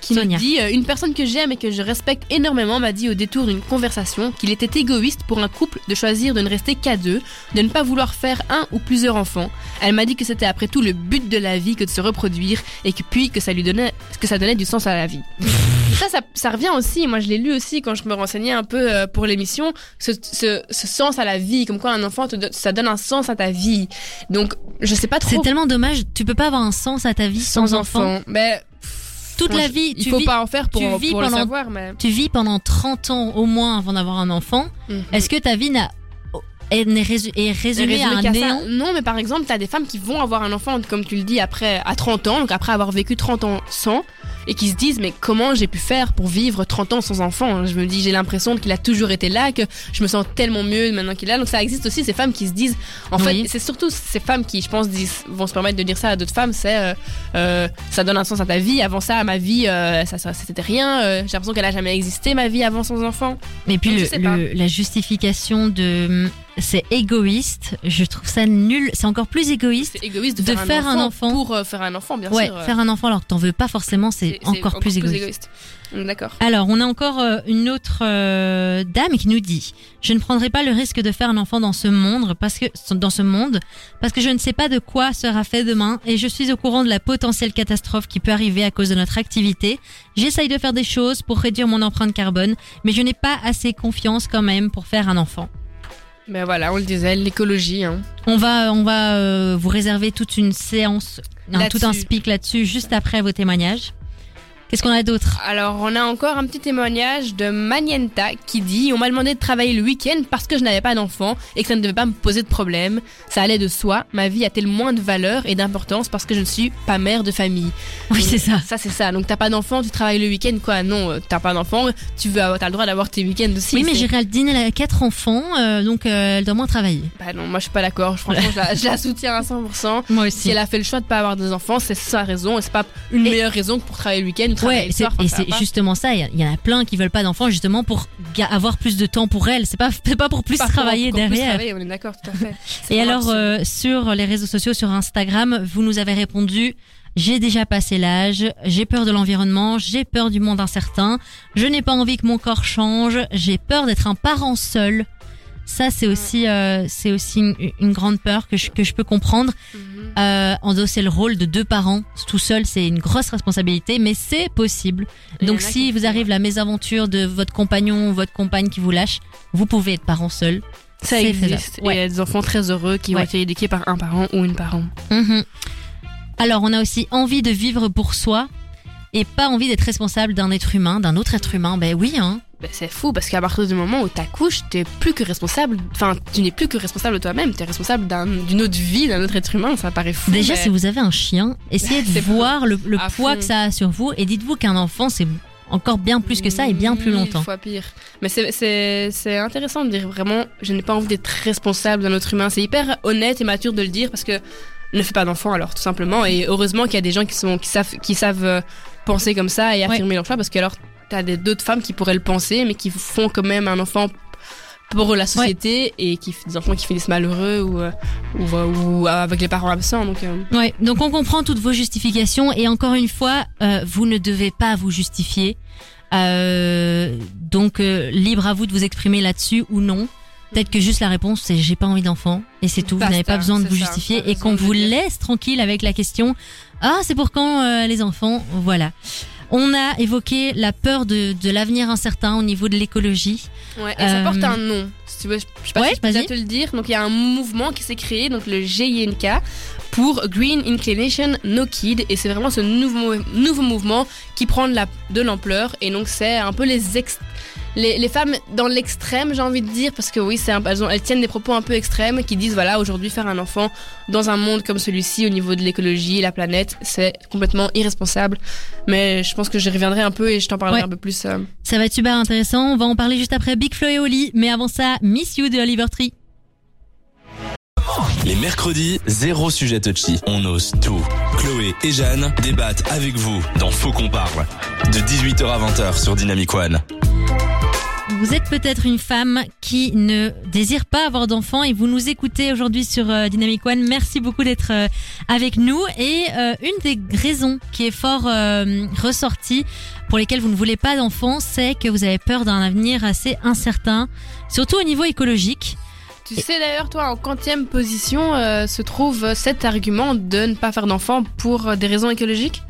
qui Sonia. nous dit euh, une personne que j'aime et que je respecte énormément m'a dit au détour d'une conversation qu'il était égoïste pour un couple de choisir de ne rester qu'à deux, de ne pas vouloir faire un ou plusieurs enfants. Elle m'a dit que c'était après tout le but de la vie que de se reproduire et que puis que ça lui donnait que ça donnait du sens à la vie. ça, ça, ça revient aussi. Moi, je l'ai lu aussi quand je me renseignais un peu euh, pour l'émission. Ce, ce, ce sens à la vie, comme quoi un enfant, te do- ça donne un sens à ta vie. Donc, je sais pas trop. C'est tellement dommage, tu peux pas avoir un sens à ta vie sans, enfant. Mais Toute la vie, il tu faut vis, pas en faire pour, tu vis pour le pendant- savoir. Mais tu vis pendant 30 ans au moins avant d'avoir un enfant. Mhm. Est-ce que ta vie n'a est, n'est résu- est Résumé à un néant? Non, mais par exemple, t'as des femmes qui vont avoir un enfant, comme tu le dis, après à 30 ans, donc après avoir vécu 30 ans sans, et qui se disent mais comment j'ai pu faire pour vivre 30 ans sans enfant Je me dis j'ai l'impression qu'il a toujours été là, que je me sens tellement mieux maintenant qu'il est là. Donc ça existe aussi ces femmes qui se disent, en Oui. fait, c'est surtout ces femmes qui, je pense, disent, vont se permettre de dire ça à d'autres femmes, c'est euh, euh, ça donne un sens à ta vie. Avant ça, ma vie, euh, ça, ça c'était rien. J'ai l'impression qu'elle a jamais existé ma vie avant sans enfant. Et puis Donc, le, le- la justification de c'est égoïste, je trouve ça nul. C'est encore plus égoïste. Égoïste de, De faire, faire un un, enfant. enfant pour euh, faire un enfant, bien Ouais, sûr. faire un enfant alors que t'en veux pas forcément, c'est encore, plus égoïste. Mm, D'accord. Alors, on a encore euh, une autre euh, dame qui nous dit Je ne prendrai pas le risque de faire un enfant dans ce monde parce que dans ce monde parce que je ne sais pas de quoi sera fait demain et je suis au courant de la potentielle catastrophe qui peut arriver à cause de notre activité. J'essaye de faire des choses pour réduire mon empreinte carbone, mais je n'ai pas assez confiance quand même pour faire un enfant. Ben voilà, on le disait, l'écologie. Hein. On va on va euh, vous réserver toute une séance, tout un speak là-dessus juste après vos témoignages. Qu'est-ce qu'on a d'autre Alors, on a encore un petit témoignage de Manienta qui dit On m'a demandé de travailler le week-end parce que je n'avais pas d'enfant et que ça ne devait pas me poser de problème. Ça allait de soi. Ma vie a-t-elle moins de valeur et d'importance parce que je ne suis pas mère de famille? Oui, c'est ça. Ça, c'est ça. Donc, t'as pas d'enfant, tu travailles le week-end, quoi. Non, euh, t'as pas d'enfant, tu veux, avoir- t'as le droit d'avoir tes week-ends aussi. Oui, mais Géraldine, elle a quatre enfants, euh, donc euh, elle doit moins travailler. Bah non, moi je suis pas d'accord. Franchement, je la, je la soutiens à 100%. [laughs] Moi Si elle a fait le choix de pas avoir des enfants, c'est sa raison et c'est pas une Et- meilleure raison que pour travailler le week-end travailler Ouais, le soir. Et c'est justement ça. Il y en a plein qui veulent pas d'enfants justement pour avoir plus de temps pour elles. C'est pas, [laughs] c'est pas pour plus Pas pour travailler encore plus derrière. travailler, on est d'accord, tout à fait. [laughs] Et alors, euh, sur les réseaux sociaux, sur Instagram, vous nous avez répondu j'ai déjà passé l'âge, j'ai peur de l'environnement, j'ai peur du monde incertain, je n'ai pas envie que mon corps change, j'ai peur d'être un parent seul. Ça, c'est aussi, euh, c'est aussi une, une grande peur que je, que je peux comprendre. Mhm. Euh, endosser le rôle de deux parents tout seul, c'est une grosse responsabilité, mais c'est possible. Donc, si vous arrive la mésaventure de votre compagnon ou votre compagne qui vous lâche, vous pouvez être parent seul. ça c'est existe. Ouais. Et il y a des enfants très heureux qui Ouais. ont été éduqués par un parent ou une parent. Mhm. Alors, on a aussi envie de vivre pour soi et pas envie d'être responsable d'un être humain, d'un autre être humain. Ben oui, hein. Ben, c'est fou parce qu'à partir du moment où t'accouches, t'es plus que responsable. Enfin, tu n'es plus que responsable de toi-même. T'es responsable d'un- d'une autre vie, d'un autre être humain. Ça paraît fou. Déjà, mais- si vous avez un chien, essayez [laughs] de voir le, poids fond. que ça a sur vous et dites-vous qu'un enfant, c'est encore bien plus que ça et bien plus longtemps. fois pire. Mais c'est intéressant de dire vraiment, je n'ai pas envie d'être responsable d'un autre humain. C'est hyper honnête et mature de le dire parce que ne fais pas d'enfant alors tout simplement. Et heureusement qu'il y a des gens qui sont qui savent qui savent euh, penser comme ça et affirmer leur choix parce que alors t'as des- d'autres femmes qui pourraient le penser mais qui font quand même un enfant pour la société et qui des enfants qui finissent malheureux ou euh, ou, euh, ou avec les parents absents donc euh, Ouais, donc on comprend toutes vos justifications et encore une fois, euh, vous ne devez pas vous justifier. Euh, donc euh, libre à vous de vous exprimer là-dessus ou non. Peut-être que juste la réponse c'est j'ai pas envie d'enfant et c'est tout. Vous n'avez pas besoin de vous justifier et qu'on vous laisse tranquille avec la question. Ah c'est pour quand euh, les enfants Voilà. On a évoqué la peur de, de l'avenir incertain au niveau de l'écologie. Ouais, et ça Euh, porte un nom. Si tu veux, je je sais pas ouais, si je peux déjà vas-y. te le dire. Donc il y a un mouvement qui s'est créé, donc le GINK, pour Green Inclination No Kid. Et c'est vraiment ce nouveau, nouveau mouvement qui prend de la- de l'ampleur. Et donc c'est un peu les ex- Les, les femmes dans l'extrême, j'ai envie de dire, parce que oui, c'est un- elles, ont- elles tiennent des propos un peu extrêmes qui disent voilà, aujourd'hui, faire un enfant dans un monde comme celui-ci, au niveau de l'écologie, la planète, c'est complètement irresponsable. Mais je pense que je reviendrai un peu et je t'en parlerai Ouais. un peu plus. euh, Ça va être super intéressant. On va en parler juste après Big Flo et Oli. Mais avant ça, Miss You de Oliver Tree. Les mercredis, zéro sujet touchy. On ose tout. Chloé et Jeanne débattent avec vous dans Faux qu'on parle. De 18h à 20h sur Dynamic One. Vous êtes peut-être une femme qui ne désire pas avoir d'enfants et vous nous écoutez aujourd'hui sur euh, Dynamic One. Merci beaucoup d'être euh, avec nous. Et euh, une des raisons qui est fort ressortie pour lesquelles vous ne voulez pas d'enfants, c'est que vous avez peur d'un avenir assez incertain, surtout au niveau écologique. Tu sais d'ailleurs, toi, en quantième position euh, se trouve cet argument de ne pas faire d'enfants pour des raisons écologiques?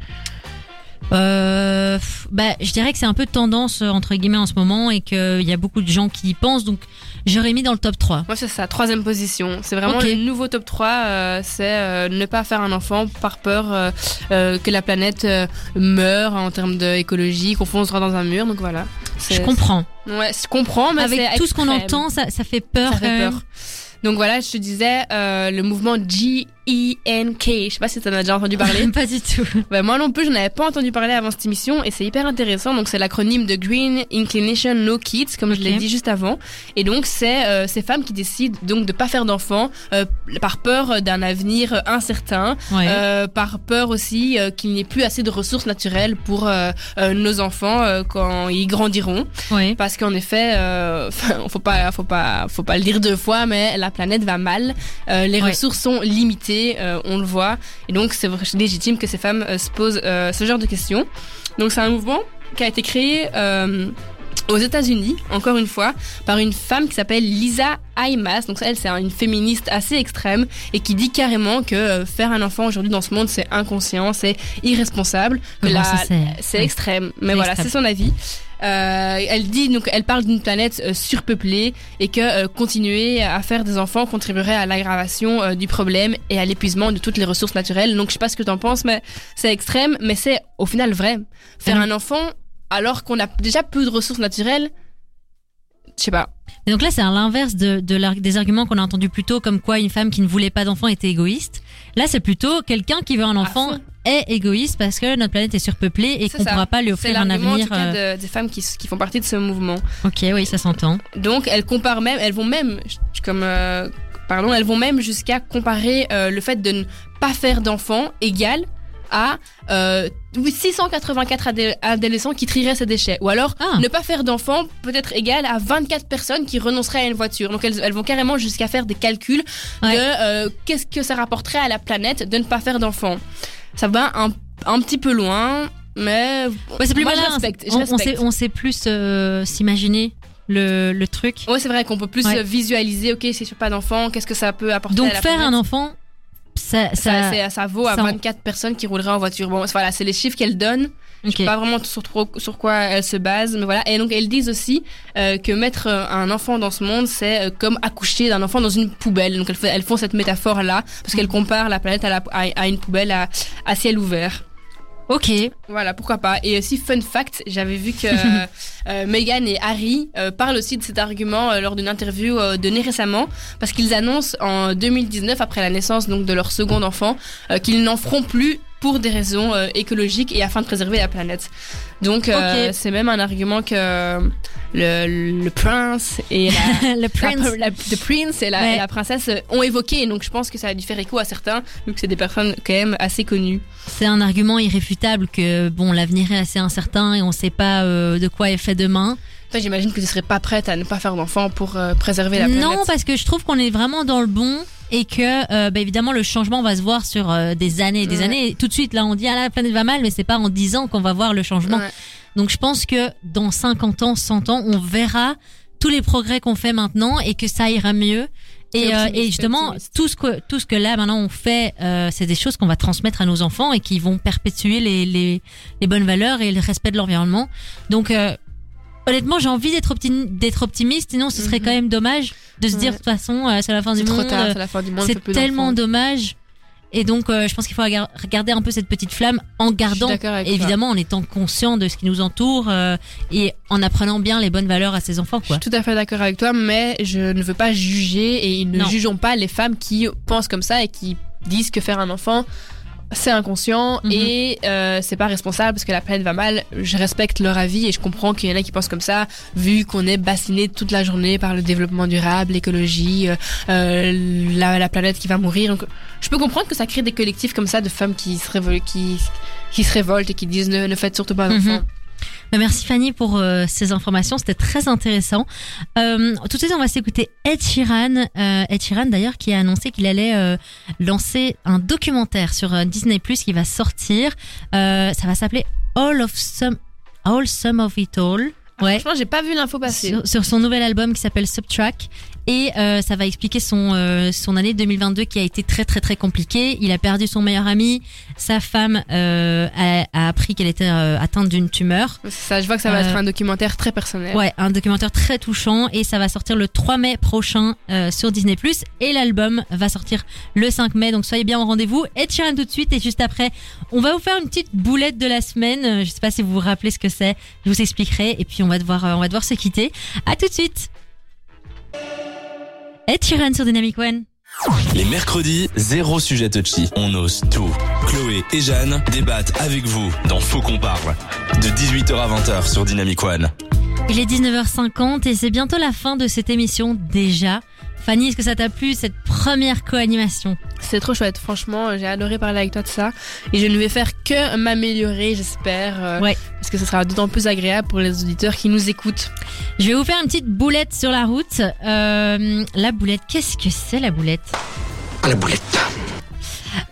Euh, bah, je dirais que c'est un peu tendance euh, entre guillemets en ce moment et qu'il y a beaucoup de gens qui y pensent, donc j'aurais mis dans le top 3. Moi, c'est ça, troisième position. C'est vraiment Ok. le nouveau top 3. euh, c'est euh, ne pas faire un enfant par peur euh, euh, que la planète euh, meure en termes d'écologie, qu'on fonce droit dans un mur. Donc voilà. Je comprends. Ouais, je comprends, mais Avec tout ce qu'on entend, ça, ça fait peur. ça fait peur. Donc voilà, je te disais, euh, le mouvement G-E-N-K. Je sais pas si tu en as déjà entendu parler. [laughs] pas du tout. Bah, moi non plus, je n'avais pas entendu parler avant cette émission et c'est hyper intéressant. Donc c'est l'acronyme de Green Inclination No Kids, comme je l'ai dit juste avant. Et donc c'est euh, ces femmes qui décident donc de pas faire d'enfants euh, par peur d'un avenir incertain, Ouais. euh, par peur aussi euh, qu'il n'y ait plus assez de ressources naturelles pour euh, euh, nos enfants euh, quand ils grandiront. ouais. Parce qu'en effet, euh, [laughs] faut pas, faut pas, faut pas le dire deux fois, mais la planète va mal. Euh, les Ouais. ressources sont limitées, euh, on le voit, et donc c'est légitime que ces femmes euh, se posent euh, ce genre de questions. Donc c'est un mouvement qui a été créé. aux États-Unis, encore une fois, par une femme qui s'appelle Lisa Aymas. Donc elle, c'est une féministe assez extrême et qui dit carrément que faire un enfant aujourd'hui dans ce monde, c'est inconscient, c'est irresponsable. Que c'est- extrême. Mais voilà, c'est son avis. Euh, elle dit donc, elle parle d'une planète euh, surpeuplée et que euh, continuer à faire des enfants contribuerait à l'aggravation euh, du problème et à l'épuisement de toutes les ressources naturelles. Donc je sais pas ce que t'en penses, mais c'est extrême, mais c'est au final vrai. Faire Mhm. un enfant alors qu'on a déjà peu de ressources naturelles, je sais pas. Et donc là, c'est à l'inverse de, de l'ar- des arguments qu'on a entendus plus tôt, comme quoi une femme qui ne voulait pas d'enfant était égoïste. Là, c'est plutôt quelqu'un qui veut un enfant fond. est égoïste parce que notre planète est surpeuplée et C'est qu'on ça. pourra pas lui C'est offrir un l'argument en avenir. tout cas euh, de- des femmes qui, qui font partie de ce mouvement. Ok, oui, ça s'entend. Donc elles comparent même, elles vont même, comme euh, pardon, elles vont même jusqu'à comparer euh, le fait de ne pas faire d'enfants égal à euh, oui, 684 adé- adolescents qui trieraient ces déchets. Ou alors, Ah. ne pas faire d'enfants peut être égal à 24 personnes qui renonceraient à une voiture. Donc elles, elles vont carrément jusqu'à faire des calculs Ouais. de euh, qu'est-ce que ça rapporterait à la planète de ne pas faire d'enfants. Ça va un, un petit peu loin, mais Ouais, c'est plus moi, malin. je respecte. je on, sait, on sait plus euh, s'imaginer le, le truc. Ouais, c'est vrai qu'on peut plus Ouais. euh, visualiser, ok, si je pas d'enfant, qu'est-ce que ça peut apporter Donc à la faire planète. un enfant, ça, ça, ça, vaut à ça en- 24 personnes qui rouleraient en voiture. Bon, voilà, c'est les chiffres qu'elle donne. Je ok. sais pas vraiment sur, trop- sur quoi elle se base, mais voilà. Et donc, elles disent aussi euh, que mettre euh, un enfant dans ce monde, c'est euh, comme accoucher d'un enfant dans une poubelle. Donc, elles, font cette métaphore-là, parce qu'elles comparent la planète à, la- à- à une poubelle à, à ciel ouvert. Ok. Voilà, pourquoi pas. Et aussi, fun fact, j'avais vu que [laughs] euh, Meghan et Harry euh, parlent aussi de cet argument euh, lors d'une interview euh, donnée récemment, parce qu'ils annoncent en 2019, après la naissance donc de leur second enfant, euh, qu'ils n'en feront plus pour des raisons euh, écologiques et afin de préserver la planète. Donc, euh, c'est même un argument que le, le prince et la, [laughs] le la, prince. la- the prince et la, Ouais. et la princesse euh, ont évoqué. Donc, je pense que ça a dû faire écho à certains, vu que c'est des personnes quand même assez connues. C'est un argument irréfutable que bon, l'avenir est assez incertain et on sait pas euh, de quoi est fait demain. Toi, j'imagine que tu serais pas prête à ne pas faire d'enfant pour euh, préserver la planète. Non, parce que je trouve qu'on est vraiment dans le bon et que euh, bah, évidemment le changement va se voir sur euh, des années et des Ouais. années. Et tout de suite là, on dit ah la planète va mal, mais c'est pas en 10 ans qu'on va voir le changement. Ouais. Donc je pense que dans 50 ans, 100 ans, on verra tous les progrès qu'on fait maintenant et que ça ira mieux. Et, euh, et justement, tout ce que tout ce que là maintenant on fait, euh, c'est des choses qu'on va transmettre à nos enfants et qui vont perpétuer les les, les bonnes valeurs et le respect de l'environnement. Donc euh, honnêtement, j'ai envie d'être opti- d'être optimiste. Sinon, ce serait Mhm. quand même dommage de se dire de toute façon, euh, c'est la fin du monde. tard, euh, c'est la fin du monde. c'est tellement dommage. Et donc, euh, je pense qu'il faut regar- regarder un peu cette petite flamme en gardant, toi. évidemment, en étant conscient de ce qui nous entoure euh, et en apprenant bien les bonnes valeurs à ses enfants, Je quoi. suis tout à fait d'accord avec toi, mais je ne veux pas juger et ne Non. jugeons pas les femmes qui pensent comme ça et qui disent que faire un enfant c'est inconscient Mhm. et euh, c'est pas responsable parce que la planète va mal. Je respecte leur avis et je comprends qu'il y en a qui pensent comme ça, vu qu'on est bassiné toute la journée par le développement durable, l'écologie, euh, euh, la, la planète qui va mourir. Donc, je peux comprendre que ça crée des collectifs comme ça de femmes qui se révoltent, qui, qui se révoltent et qui disent ne, ne faites surtout pas d'enfants. Mhm. Bah, merci Fanny pour euh, ces informations, c'était très intéressant. Euh, tout de suite, on va s'écouter Ed Sheeran. Euh, Ed Sheeran d'ailleurs qui a annoncé qu'il allait lancer un documentaire sur Disney Plus qui va sortir. Ça va s'appeler All of Some, All Some of It All. Ouais. Franchement, j'ai pas vu l'info passer. Sur, sur son nouvel album qui s'appelle Subtrack. Et euh, ça va expliquer son euh, son année 2022 qui a été très très très compliquée. Il a perdu son meilleur ami, sa femme euh, a, a appris qu'elle était euh, atteinte d'une tumeur. Ça, je vois que ça va Euh, être un documentaire très personnel. Ouais, un documentaire très touchant et ça va sortir le 3 mai prochain euh, sur Disney+. Et l'album va sortir le 5 mai, donc soyez bien au rendez-vous. Et Sheeran tout de suite et juste après, on va vous faire une petite boulette de la semaine. Euh, Je sais pas si vous vous rappelez ce que c'est, je vous expliquerai et puis on va devoir, euh, on va devoir se quitter. À tout de suite. Ed Sheeran sur Dynamic One. Les mercredis, zéro sujet touchy. On ose tout. Chloé et Jeanne débattent avec vous dans Faux qu'on parle. De 18h à 20h sur Dynamic One. Il est 19h50 et c'est bientôt la fin de cette émission déjà. Fanny, est-ce que ça t'a plu cette première co-animation? C'est trop chouette, franchement, j'ai adoré parler avec toi de ça. Et je ne vais faire que m'améliorer, j'espère. euh, Ouais. Parce que ce sera d'autant plus agréable pour les auditeurs qui nous écoutent. Je vais vous faire une petite boulette sur la route. Euh, la boulette, qu'est-ce que c'est la boulette? La boulette.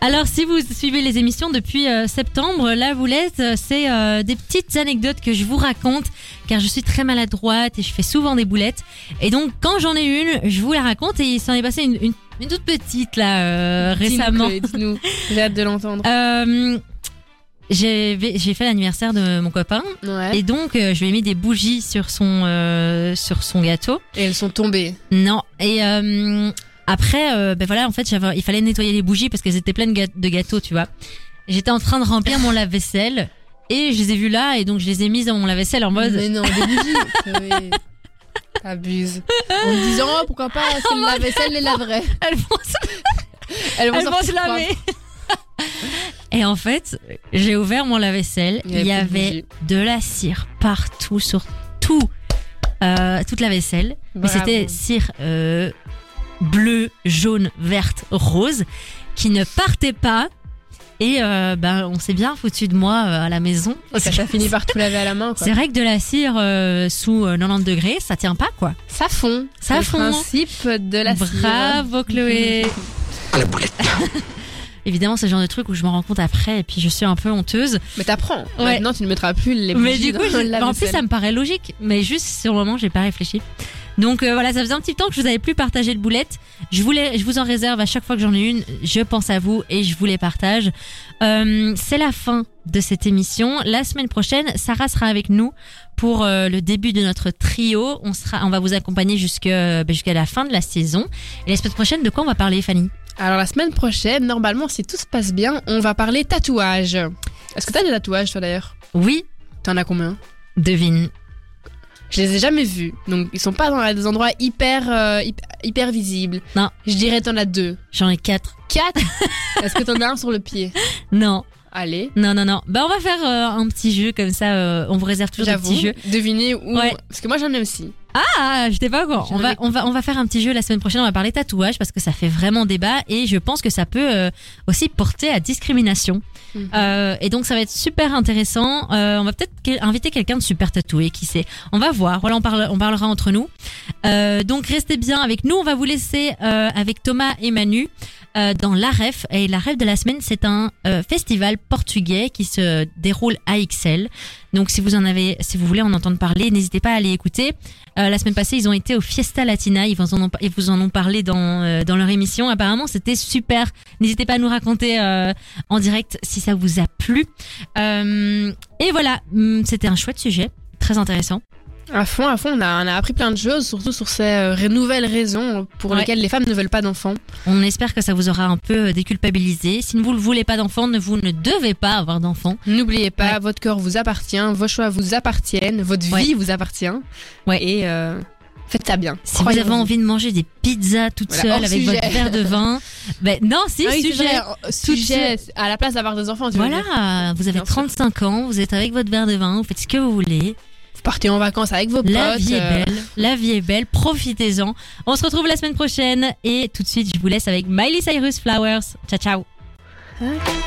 Alors, si vous suivez les émissions depuis euh, septembre, la boulette, euh, c'est euh, des petites anecdotes que je vous raconte, car je suis très maladroite et je fais souvent des boulettes. Et donc, quand j'en ai une, je vous la raconte et il s'en est passé une, une, une toute petite là euh, récemment. Dis-nous, j'ai hâte de l'entendre. [laughs] J'ai fait l'anniversaire de mon copain Ouais. et donc je lui ai mis des bougies sur son sur son gâteau. Et elles sont tombées. Non. Et après, euh, ben voilà, en fait, il fallait nettoyer les bougies parce qu'elles étaient pleines de gâ- de gâteaux, tu vois. J'étais en train de remplir mon lave-vaisselle et je les ai vues là et donc je les ai mises dans mon lave-vaisselle en mode. Mais non, des bougies. [laughs] T'abuses. En me disant, oh, pourquoi pas, c'est le lave-vaisselle et la vraie. [laughs] Elles vont se, [laughs] Elles vont elles vont se laver. Et en fait, j'ai ouvert mon lave-vaisselle. Il y Il y avait de la cire partout sur tout, euh, toute la vaisselle. Mais c'était cire euh, bleue, jaune, verte, rose, qui ne partait pas. Et euh, ben, on s'est bien foutu de moi euh, à la maison. Ça t'a fini par tout laver à la main. C'est vrai que de la cire euh, sous euh, 90 degrés, ça tient pas quoi. Ça fond. Ça C'est fond. Le principe de la cire. Bravo Chloé. À la boulette. [laughs] Évidemment, c'est le genre de truc où je me rends compte après et puis je suis un peu honteuse. Mais t'apprends. Ouais. Maintenant, tu ne mettras plus les Mais du coup, dans je- le en plus, ça me paraît logique. Mais juste sur le moment, j'ai pas réfléchi. Donc euh, voilà, ça faisait un petit temps que je vous avais plus partagé de boulettes. Je voulais, je vous en réserve à chaque fois que j'en ai une. Je pense à vous et je vous les partage. Euh, c'est la fin de cette émission. La semaine prochaine, Sarah sera avec nous pour euh, le début de notre trio. On sera, on va vous accompagner jusque bah, jusqu'à la fin de la saison. Et la semaine prochaine, de quoi on va parler, Fanny? Alors, la semaine prochaine, normalement, si tout se passe bien, on va parler tatouage. Est-ce que t'as des tatouages, toi, d'ailleurs? Oui, T'en as combien? Devine. Je les ai jamais vus. Donc, ils sont pas dans des endroits hyper, euh, hyp- hyper visibles. Non. Je dirais t'en as deux. J'en ai quatre. Quatre [laughs] Est-ce que t'en as un sur le pied? Non, Allez. non, non, non. Bah, on va faire euh, un petit jeu comme ça. euh, on vous réserve toujours des petits jeux. Devinez où. Ouais. Parce que moi, j'en ai aussi. Ah, j'étais pas au courant. Je On va, on va, on va faire un petit jeu la semaine prochaine. On va parler tatouage parce que ça fait vraiment débat et je pense que ça peut euh, aussi porter à discrimination. Mhm. Euh, et donc ça va être super intéressant. Euh, on va peut-être quel- inviter quelqu'un de super tatoué, qui sait. On va voir. Voilà, on, parle, on parlera entre nous. Euh, donc restez bien avec nous. On va vous laisser euh, avec Thomas et Manu euh, dans l'AREF. Et l'AREF de la semaine, c'est un euh, festival portugais qui se déroule à XL. Donc si vous en avez, si vous voulez en entendre parler, n'hésitez pas à aller écouter. Euh, la semaine passée, ils ont été au Fiesta Latina. Ils vous en ont, ils vous en ont parlé dans euh, dans leur émission. Apparemment, c'était super. N'hésitez pas à nous raconter euh, en direct si ça vous a plu. Euh, et voilà, hum, c'était un chouette sujet, très intéressant. À fond, à fond, on a, on a appris plein de choses, surtout sur ces euh, nouvelles raisons pour Ouais. lesquelles les femmes ne veulent pas d'enfants. On espère que ça vous aura un peu euh, déculpabilisé. Si vous ne voulez pas d'enfants, ne vous ne devez pas avoir d'enfants. N'oubliez pas, Ouais. votre corps vous appartient, vos choix vous appartiennent, votre Ouais. vie vous appartient. Ouais. Et euh, faites ça bien. Si vous avez en envie de manger des pizzas toute Voilà, seule avec sujet. votre verre de vin, [laughs] ben non, si Ah oui, c'est sujet. sujet, à la place d'avoir des enfants. Voilà, vous avez Bien sûr. 35 ans, vous êtes avec votre verre de vin, vous faites ce que vous voulez. Partez en vacances avec vos La potes. vie est euh, belle, la vie est belle, profitez-en. On se retrouve la semaine prochaine et tout de suite, je vous laisse avec Miley Cyrus Flowers. Ciao ciao.